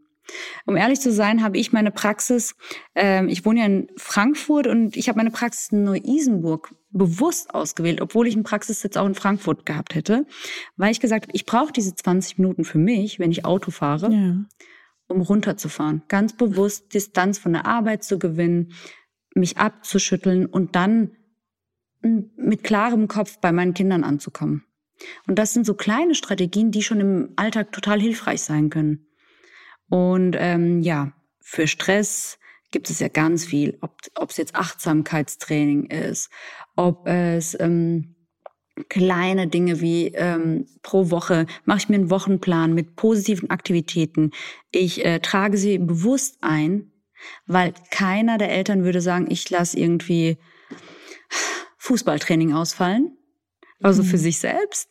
Speaker 2: Um ehrlich zu sein, habe ich meine Praxis, äh, ich wohne ja in Frankfurt und ich habe meine Praxis in Neu-Isenburg bewusst ausgewählt, obwohl ich einen Praxissitz auch in Frankfurt gehabt hätte, weil ich gesagt habe, ich brauche diese 20 Minuten für mich, wenn ich Auto fahre, ja. um runterzufahren. Ganz bewusst Distanz von der Arbeit zu gewinnen, mich abzuschütteln und dann mit klarem Kopf bei meinen Kindern anzukommen. Und das sind so kleine Strategien, die schon im Alltag total hilfreich sein können. Und ähm, ja, für Stress gibt es ja ganz viel, ob es jetzt Achtsamkeitstraining ist, ob es ähm, kleine Dinge wie ähm, pro Woche mache ich mir einen Wochenplan mit positiven Aktivitäten. Ich äh, trage sie bewusst ein weil keiner der Eltern würde sagen, ich lasse irgendwie Fußballtraining ausfallen. Also mhm. für sich selbst.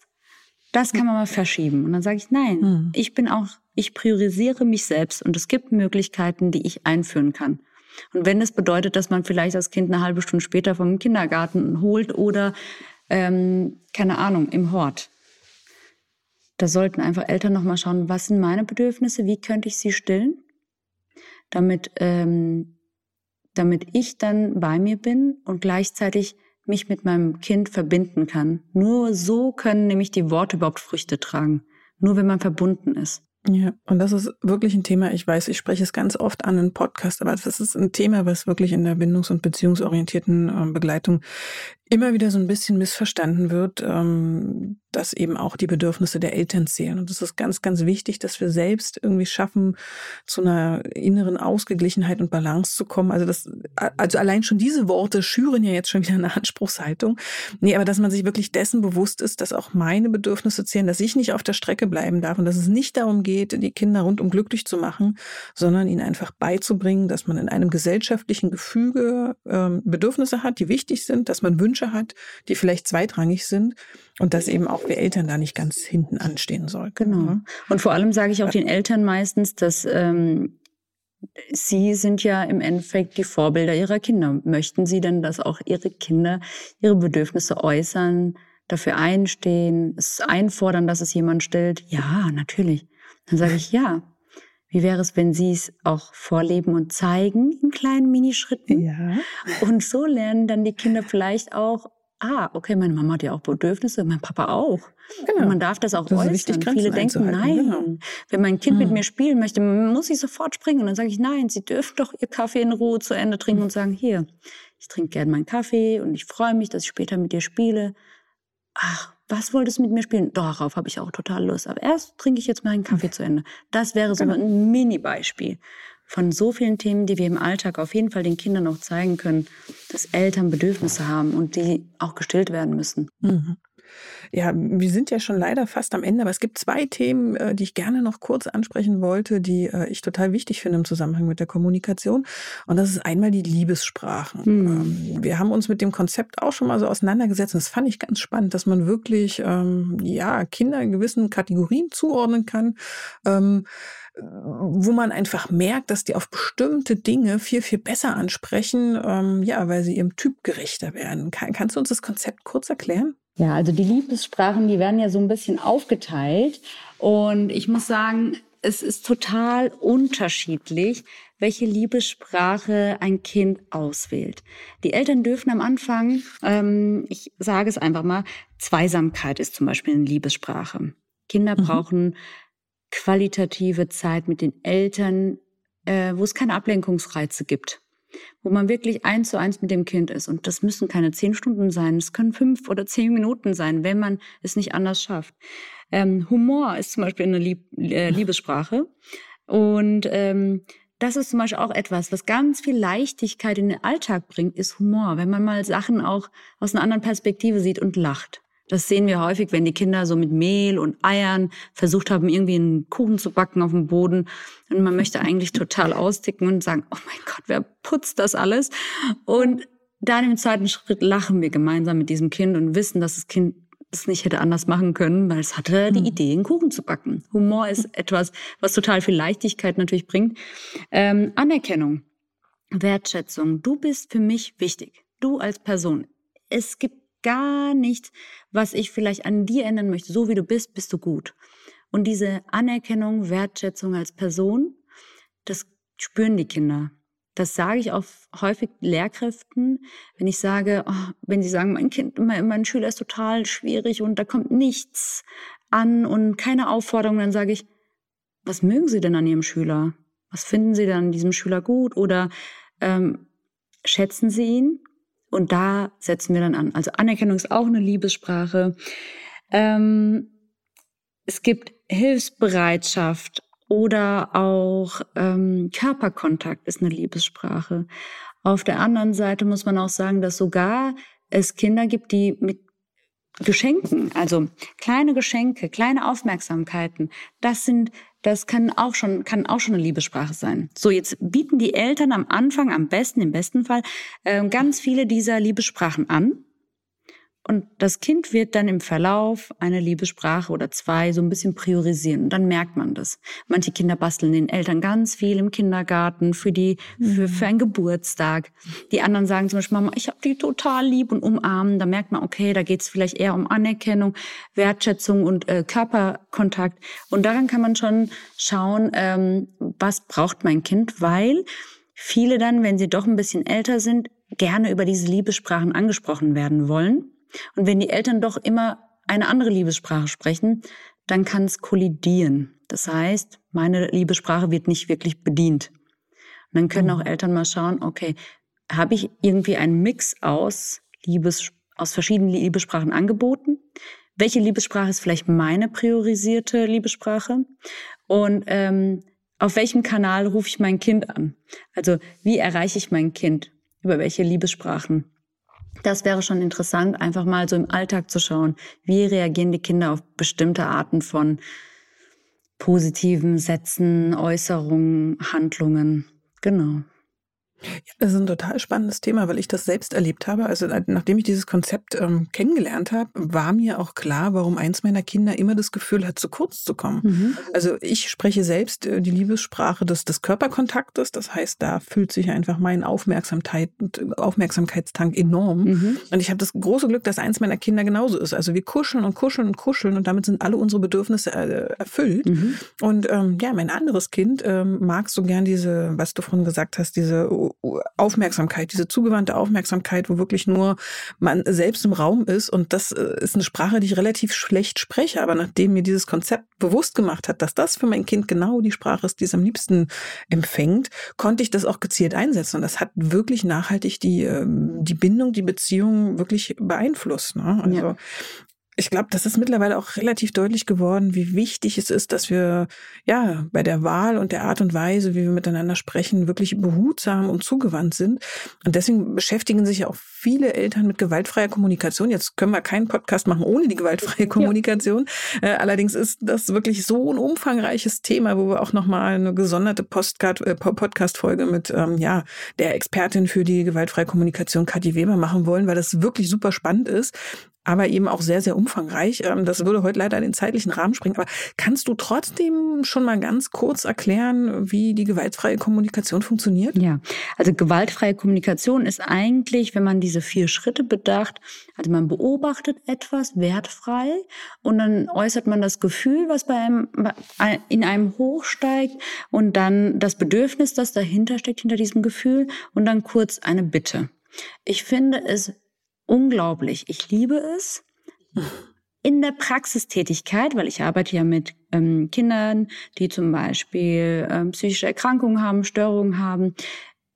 Speaker 2: Das kann man mal verschieben. Und dann sage ich, nein, mhm. ich bin auch, ich priorisiere mich selbst und es gibt Möglichkeiten, die ich einführen kann. Und wenn es bedeutet, dass man vielleicht das Kind eine halbe Stunde später vom Kindergarten holt oder, ähm, keine Ahnung, im Hort. Da sollten einfach Eltern nochmal schauen, was sind meine Bedürfnisse, wie könnte ich sie stillen? Damit, ähm, damit ich dann bei mir bin und gleichzeitig mich mit meinem Kind verbinden kann. Nur so können nämlich die Worte überhaupt Früchte tragen. Nur wenn man verbunden ist.
Speaker 1: Ja, und das ist wirklich ein Thema, ich weiß, ich spreche es ganz oft an im Podcast, aber das ist ein Thema, was wirklich in der bindungs- und beziehungsorientierten äh, Begleitung immer wieder so ein bisschen missverstanden wird, ähm, dass eben auch die Bedürfnisse der Eltern zählen. Und es ist ganz, ganz wichtig, dass wir selbst irgendwie schaffen, zu einer inneren Ausgeglichenheit und Balance zu kommen. Also das, also allein schon diese Worte schüren ja jetzt schon wieder eine Anspruchshaltung. Nee, aber dass man sich wirklich dessen bewusst ist, dass auch meine Bedürfnisse zählen, dass ich nicht auf der Strecke bleiben darf und dass es nicht darum geht, die Kinder rundum glücklich zu machen, sondern ihnen einfach beizubringen, dass man in einem gesellschaftlichen Gefüge ähm, Bedürfnisse hat, die wichtig sind, dass man Wünsche hat, die vielleicht zweitrangig sind und dass eben auch wir Eltern da nicht ganz hinten anstehen sollten.
Speaker 2: Genau. Ne? Und vor allem sage ich auch den Eltern meistens, dass ähm, Sie sind ja im Endeffekt die Vorbilder ihrer Kinder. Möchten Sie denn, dass auch Ihre Kinder ihre Bedürfnisse äußern, dafür einstehen, es einfordern, dass es jemand stellt? Ja, natürlich. Dann sage ich ja. Wie wäre es, wenn Sie es auch vorleben und zeigen in kleinen Minischritten?
Speaker 1: Ja.
Speaker 2: Und so lernen dann die Kinder vielleicht auch, ah, okay, meine Mama hat ja auch Bedürfnisse, mein Papa auch.
Speaker 1: Genau.
Speaker 2: Und man darf das auch
Speaker 1: Das
Speaker 2: äußern.
Speaker 1: wichtig,
Speaker 2: Viele denken,
Speaker 1: einzuhalten,
Speaker 2: nein,
Speaker 1: genau.
Speaker 2: wenn mein Kind mit
Speaker 1: Mhm.
Speaker 2: mir spielen möchte, muss ich sofort springen. Und dann sage ich, nein, Sie dürfen doch Ihr Kaffee in Ruhe zu Ende trinken und sagen, hier, ich trinke gerne meinen Kaffee und ich freue mich, dass ich später mit dir spiele. Ach, was wolltest du mit mir spielen? Darauf habe ich auch total Lust. Aber erst trinke ich jetzt meinen Kaffee zu Ende. Das wäre so
Speaker 1: Genau.
Speaker 2: ein Mini-Beispiel von so vielen Themen, die wir im Alltag auf jeden Fall den Kindern auch zeigen können, dass Eltern Bedürfnisse haben und die auch gestillt werden müssen.
Speaker 1: Mhm. Ja, wir sind ja schon leider fast am Ende, aber es gibt zwei Themen, äh, die ich gerne noch kurz ansprechen wollte, die äh, ich total wichtig finde im Zusammenhang mit der Kommunikation. Und das ist einmal die Liebessprachen.
Speaker 2: Hm.
Speaker 1: Ähm, Wir haben uns mit dem Konzept auch schon mal so auseinandergesetzt. Und das fand ich ganz spannend, dass man wirklich ähm, ja Kinder in gewissen Kategorien zuordnen kann. Ähm, wo man einfach merkt, dass die auf bestimmte Dinge viel, viel besser ansprechen, ähm, ja, weil sie ihrem Typ gerechter werden. Kann, kannst du uns das Konzept kurz erklären?
Speaker 2: Ja, also die Liebessprachen, die werden ja so ein bisschen aufgeteilt. Und ich muss sagen, es ist total unterschiedlich, welche Liebessprache ein Kind auswählt. Die Eltern dürfen am Anfang, ähm, ich sage es einfach mal, Zweisamkeit ist zum Beispiel eine Liebessprache. Kinder
Speaker 1: Mhm.
Speaker 2: brauchen qualitative Zeit mit den Eltern, äh, wo es keine Ablenkungsreize gibt wo man wirklich eins zu eins mit dem Kind ist. Und das müssen keine zehn Stunden sein, es können fünf oder zehn Minuten sein, wenn man es nicht anders schafft. Ähm, Humor ist zum Beispiel eine Lieb äh, Liebessprache. Und ähm, das ist zum Beispiel auch etwas, was ganz viel Leichtigkeit in den Alltag bringt, ist Humor. Wenn man mal Sachen auch aus einer anderen Perspektive sieht und lacht. Das sehen wir häufig, wenn die Kinder so mit Mehl und Eiern versucht haben, irgendwie einen Kuchen zu backen auf dem Boden. Und man möchte eigentlich total austicken und sagen, oh mein Gott, wer putzt das alles? Und dann im zweiten Schritt lachen wir gemeinsam mit diesem Kind und wissen, dass das Kind es nicht hätte anders machen können, weil es hatte die
Speaker 1: Mhm.
Speaker 2: Idee, einen Kuchen zu backen. Humor ist etwas, was total viel Leichtigkeit natürlich bringt. Ähm, Anerkennung, Wertschätzung. Du bist für mich wichtig. Du als Person. Es gibt gar nichts, was ich vielleicht an dir ändern möchte. So wie du bist, bist du gut. Und diese Anerkennung, Wertschätzung als Person, das spüren die Kinder. Das sage ich auch häufig Lehrkräften, wenn ich sage, oh, wenn sie sagen, mein Kind, mein, mein Schüler ist total schwierig und da kommt nichts an und keine Aufforderung, dann sage ich, was mögen Sie denn an Ihrem Schüler? Was finden Sie denn an diesem Schüler gut? Oder ähm, schätzen Sie ihn? Und da setzen wir dann an. Also Anerkennung ist auch eine Liebessprache. Ähm, es gibt Hilfsbereitschaft oder auch ähm, Körperkontakt ist eine Liebessprache. Auf der anderen Seite muss man auch sagen, dass sogar es Kinder gibt, die mit Geschenken, also kleine Geschenke, kleine Aufmerksamkeiten, das sind, das kann auch schon, kann auch schon eine Liebessprache sein. So, jetzt bieten die Eltern am Anfang, am besten, im besten Fall, äh, ganz viele dieser Liebessprachen an. Und das Kind wird dann im Verlauf eine Liebessprache oder zwei so ein bisschen priorisieren. Und dann merkt man das. Manche Kinder basteln den Eltern ganz viel im Kindergarten für die, für, für einen Geburtstag. Die anderen sagen zum Beispiel, Mama, ich habe die total lieb und umarmen. Da merkt man, okay, da geht es vielleicht eher um Anerkennung, Wertschätzung und äh, Körperkontakt. Und daran kann man schon schauen, ähm, was braucht mein Kind, weil viele dann, wenn sie doch ein bisschen älter sind, gerne über diese Liebessprachen angesprochen werden wollen. Und wenn die Eltern doch immer eine andere Liebessprache sprechen, dann kann es kollidieren. Das heißt, meine Liebessprache wird nicht wirklich bedient. Und dann können auch Eltern mal schauen, okay, habe ich irgendwie einen Mix aus Liebes, aus verschiedenen Liebessprachen angeboten? Welche Liebessprache ist vielleicht meine priorisierte Liebessprache? Und ähm, auf welchem Kanal rufe ich mein Kind an? Also wie erreiche ich mein Kind? Über welche Liebessprachen? Das wäre schon interessant, einfach mal so im Alltag zu schauen, wie reagieren die Kinder auf bestimmte Arten von positiven Sätzen, Äußerungen, Handlungen. Genau.
Speaker 1: Ja, das ist ein total spannendes Thema, weil ich das selbst erlebt habe. Also äh, nachdem ich dieses Konzept ähm, kennengelernt habe, war mir auch klar, warum eins meiner Kinder immer das Gefühl hat, zu kurz zu kommen. Mhm. Also ich spreche selbst äh, die Liebessprache des, des Körperkontaktes. Das heißt, da fühlt sich einfach mein Aufmerksamkeit, Aufmerksamkeitstank enorm. Mhm. Und ich habe das große Glück, dass eins meiner Kinder genauso ist. Also wir kuscheln und kuscheln und kuscheln und damit sind alle unsere Bedürfnisse äh, erfüllt. Mhm. Und ähm, ja, mein anderes Kind ähm, mag so gern diese, was du vorhin gesagt hast, diese Aufmerksamkeit, diese zugewandte Aufmerksamkeit, wo wirklich nur man selbst im Raum ist. Und das äh, ist eine Sprache, die ich relativ schlecht spreche. Aber nachdem mir dieses Konzept bewusst gemacht hat, dass das für mein Kind genau die Sprache ist, die es am liebsten empfängt, konnte ich das auch gezielt einsetzen. Und das hat wirklich nachhaltig die, ähm, die Bindung, die Beziehung wirklich beeinflusst. Ne? Also ja ich glaube, das ist mittlerweile auch relativ deutlich geworden, wie wichtig es ist, dass wir ja bei der Wahl und der Art und Weise, wie wir miteinander sprechen, wirklich behutsam und zugewandt sind. Und deswegen beschäftigen sich ja auch viele Eltern mit gewaltfreier Kommunikation. Jetzt können wir keinen Podcast machen ohne die gewaltfreie Kommunikation. Ja. Äh, allerdings ist das wirklich so ein umfangreiches Thema, wo wir auch nochmal eine gesonderte äh, Podcast-Folge mit ähm, ja der Expertin für die gewaltfreie Kommunikation, Kathi Weber, machen wollen, weil das wirklich super spannend ist aber eben auch sehr, sehr umfangreich. Ähm, das würde heute leider den zeitlichen Rahmen springen. Aber kannst du trotzdem schon mal ganz kurz erklären, wie die gewaltfreie Kommunikation funktioniert?
Speaker 2: Ja, also gewaltfreie Kommunikation ist eigentlich, wenn man diese vier Schritte bedacht, also man beobachtet etwas wertfrei und dann äußert man das Gefühl, was bei einem, in einem hochsteigt und dann das Bedürfnis, das dahinter steckt, hinter diesem Gefühl und dann kurz eine Bitte. Ich finde es unglaublich. Ich liebe es. In der Praxistätigkeit, weil ich arbeite ja mit ähm, Kindern, die zum Beispiel ähm, psychische Erkrankungen haben, Störungen haben,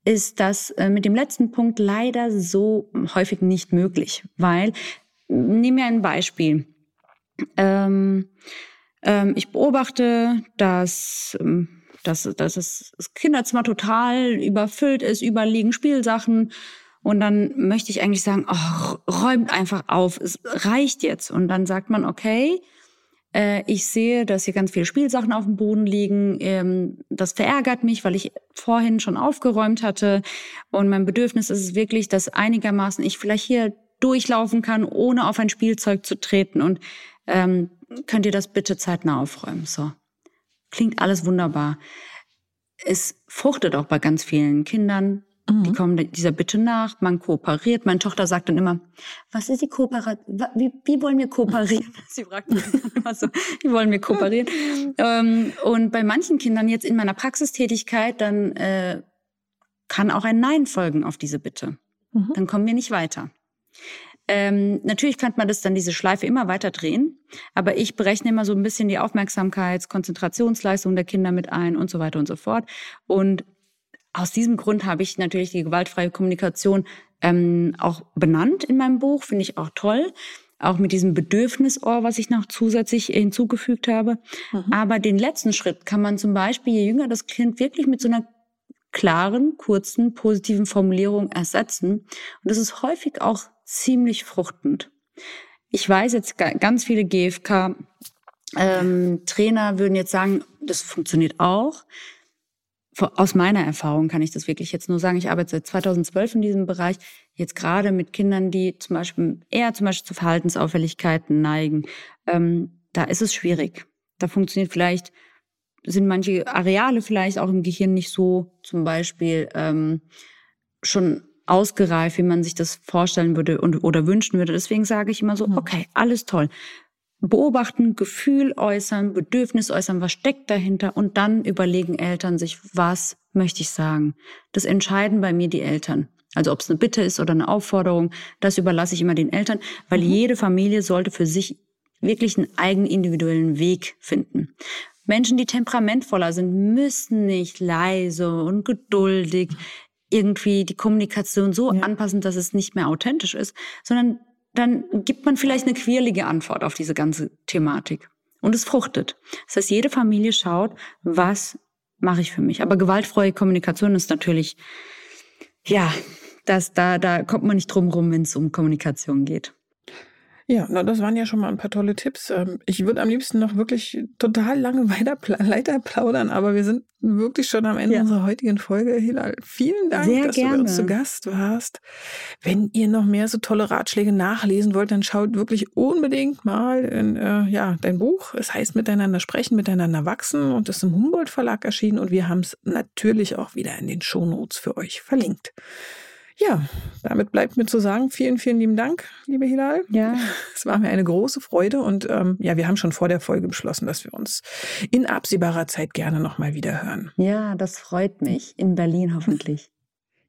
Speaker 2: ist das äh, mit dem letzten Punkt leider so häufig nicht möglich, weil, nehmen wir ein Beispiel. Ähm, ähm, ich beobachte, dass, ähm, dass, dass das Kinderzimmer total überfüllt ist, überliegen Spielsachen, und dann möchte ich eigentlich sagen, oh, räumt einfach auf, es reicht jetzt. Und dann sagt man, okay, äh, ich sehe, dass hier ganz viele Spielsachen auf dem Boden liegen. Ähm, das verärgert mich, weil ich vorhin schon aufgeräumt hatte. Und mein Bedürfnis ist es wirklich, dass einigermaßen ich vielleicht hier durchlaufen kann, ohne auf ein Spielzeug zu treten. Und ähm, könnt ihr das bitte zeitnah aufräumen? So. Klingt alles wunderbar. Es fruchtet auch bei ganz vielen Kindern Mhm. Die kommen dieser Bitte nach, man kooperiert. Meine Tochter sagt dann immer, was ist die Kooperation? Wie, wie wollen wir kooperieren? Sie fragt mich immer so, wie wollen wir kooperieren? ähm, und bei manchen Kindern jetzt in meiner Praxistätigkeit, dann äh, kann auch ein Nein folgen auf diese Bitte. Mhm. Dann kommen wir nicht weiter. Ähm, natürlich könnte man das dann diese Schleife immer weiter drehen, aber ich berechne immer so ein bisschen die Aufmerksamkeits-, Konzentrationsleistung der Kinder mit ein und so weiter und so fort. Und aus diesem Grund habe ich natürlich die gewaltfreie Kommunikation ähm, auch benannt in meinem Buch, finde ich auch toll. Auch mit diesem Bedürfnisohr, was ich noch zusätzlich hinzugefügt habe. Mhm. Aber den letzten Schritt kann man zum Beispiel, je jünger das Kind wirklich mit so einer klaren, kurzen, positiven Formulierung ersetzen. Und das ist häufig auch ziemlich fruchtend. Ich weiß jetzt, ganz viele GFK ähm, Trainer würden jetzt sagen, das funktioniert auch aus meiner Erfahrung kann ich das wirklich jetzt nur sagen. Ich arbeite seit 2012 in diesem Bereich. Jetzt gerade mit Kindern, die zum Beispiel eher zum Beispiel zu Verhaltensauffälligkeiten neigen. Ähm, da ist es schwierig. Da funktioniert vielleicht, sind manche Areale vielleicht auch im Gehirn nicht so zum Beispiel ähm, schon ausgereift, wie man sich das vorstellen würde und, oder wünschen würde. Deswegen sage ich immer so, mhm. okay, alles toll beobachten, Gefühl äußern, Bedürfnis äußern, was steckt dahinter und dann überlegen Eltern sich, was möchte ich sagen. Das entscheiden bei mir die Eltern. Also ob es eine Bitte ist oder eine Aufforderung, das überlasse ich immer den Eltern, weil mhm. jede Familie sollte für sich wirklich einen eigenen individuellen Weg finden. Menschen, die temperamentvoller sind, müssen nicht leise und geduldig irgendwie die Kommunikation so ja. anpassen, dass es nicht mehr authentisch ist, sondern dann gibt man vielleicht eine quirlige Antwort auf diese ganze Thematik. Und es fruchtet. Das heißt, jede Familie schaut, was mache ich für mich. Aber gewaltfreie Kommunikation ist natürlich, ja, das, da, da kommt man nicht drum rum, wenn es um Kommunikation geht.
Speaker 1: Ja, na, das waren ja schon mal ein paar tolle Tipps. Ähm, ich würde am liebsten noch wirklich total lange weiter, weiter plaudern, aber wir sind wirklich schon am Ende ja. unserer heutigen Folge. Hilal, vielen Dank, Sehr dass gerne. du bei uns zu Gast warst. Wenn ihr noch mehr so tolle Ratschläge nachlesen wollt, dann schaut wirklich unbedingt mal in äh, ja, dein Buch. Es heißt Miteinander sprechen, miteinander wachsen und ist im Humboldt Verlag erschienen und wir haben es natürlich auch wieder in den Shownotes für euch verlinkt. Ja, damit bleibt mir zu sagen, vielen, vielen lieben Dank, liebe Hilal. Ja. Es war mir eine große Freude und ähm, ja, wir haben schon vor der Folge beschlossen, dass wir uns in absehbarer Zeit gerne nochmal wieder hören.
Speaker 2: Ja, das freut mich. In Berlin hoffentlich.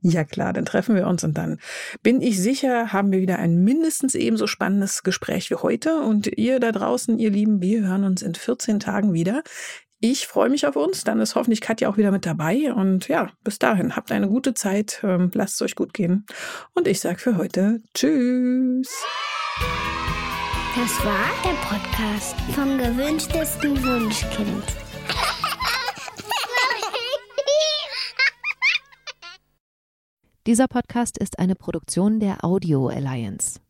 Speaker 1: Ja klar, dann treffen wir uns und dann bin ich sicher, haben wir wieder ein mindestens ebenso spannendes Gespräch wie heute. Und ihr da draußen, ihr Lieben, wir hören uns in 14 Tagen wieder. Ich freue mich auf uns. Dann ist hoffentlich Katja auch wieder mit dabei. Und ja, bis dahin, habt eine gute Zeit. Ähm, lasst es euch gut gehen. Und ich sage für heute Tschüss.
Speaker 3: Das war der Podcast vom gewünschtesten Wunschkind.
Speaker 4: Dieser Podcast ist eine Produktion der Audio Alliance.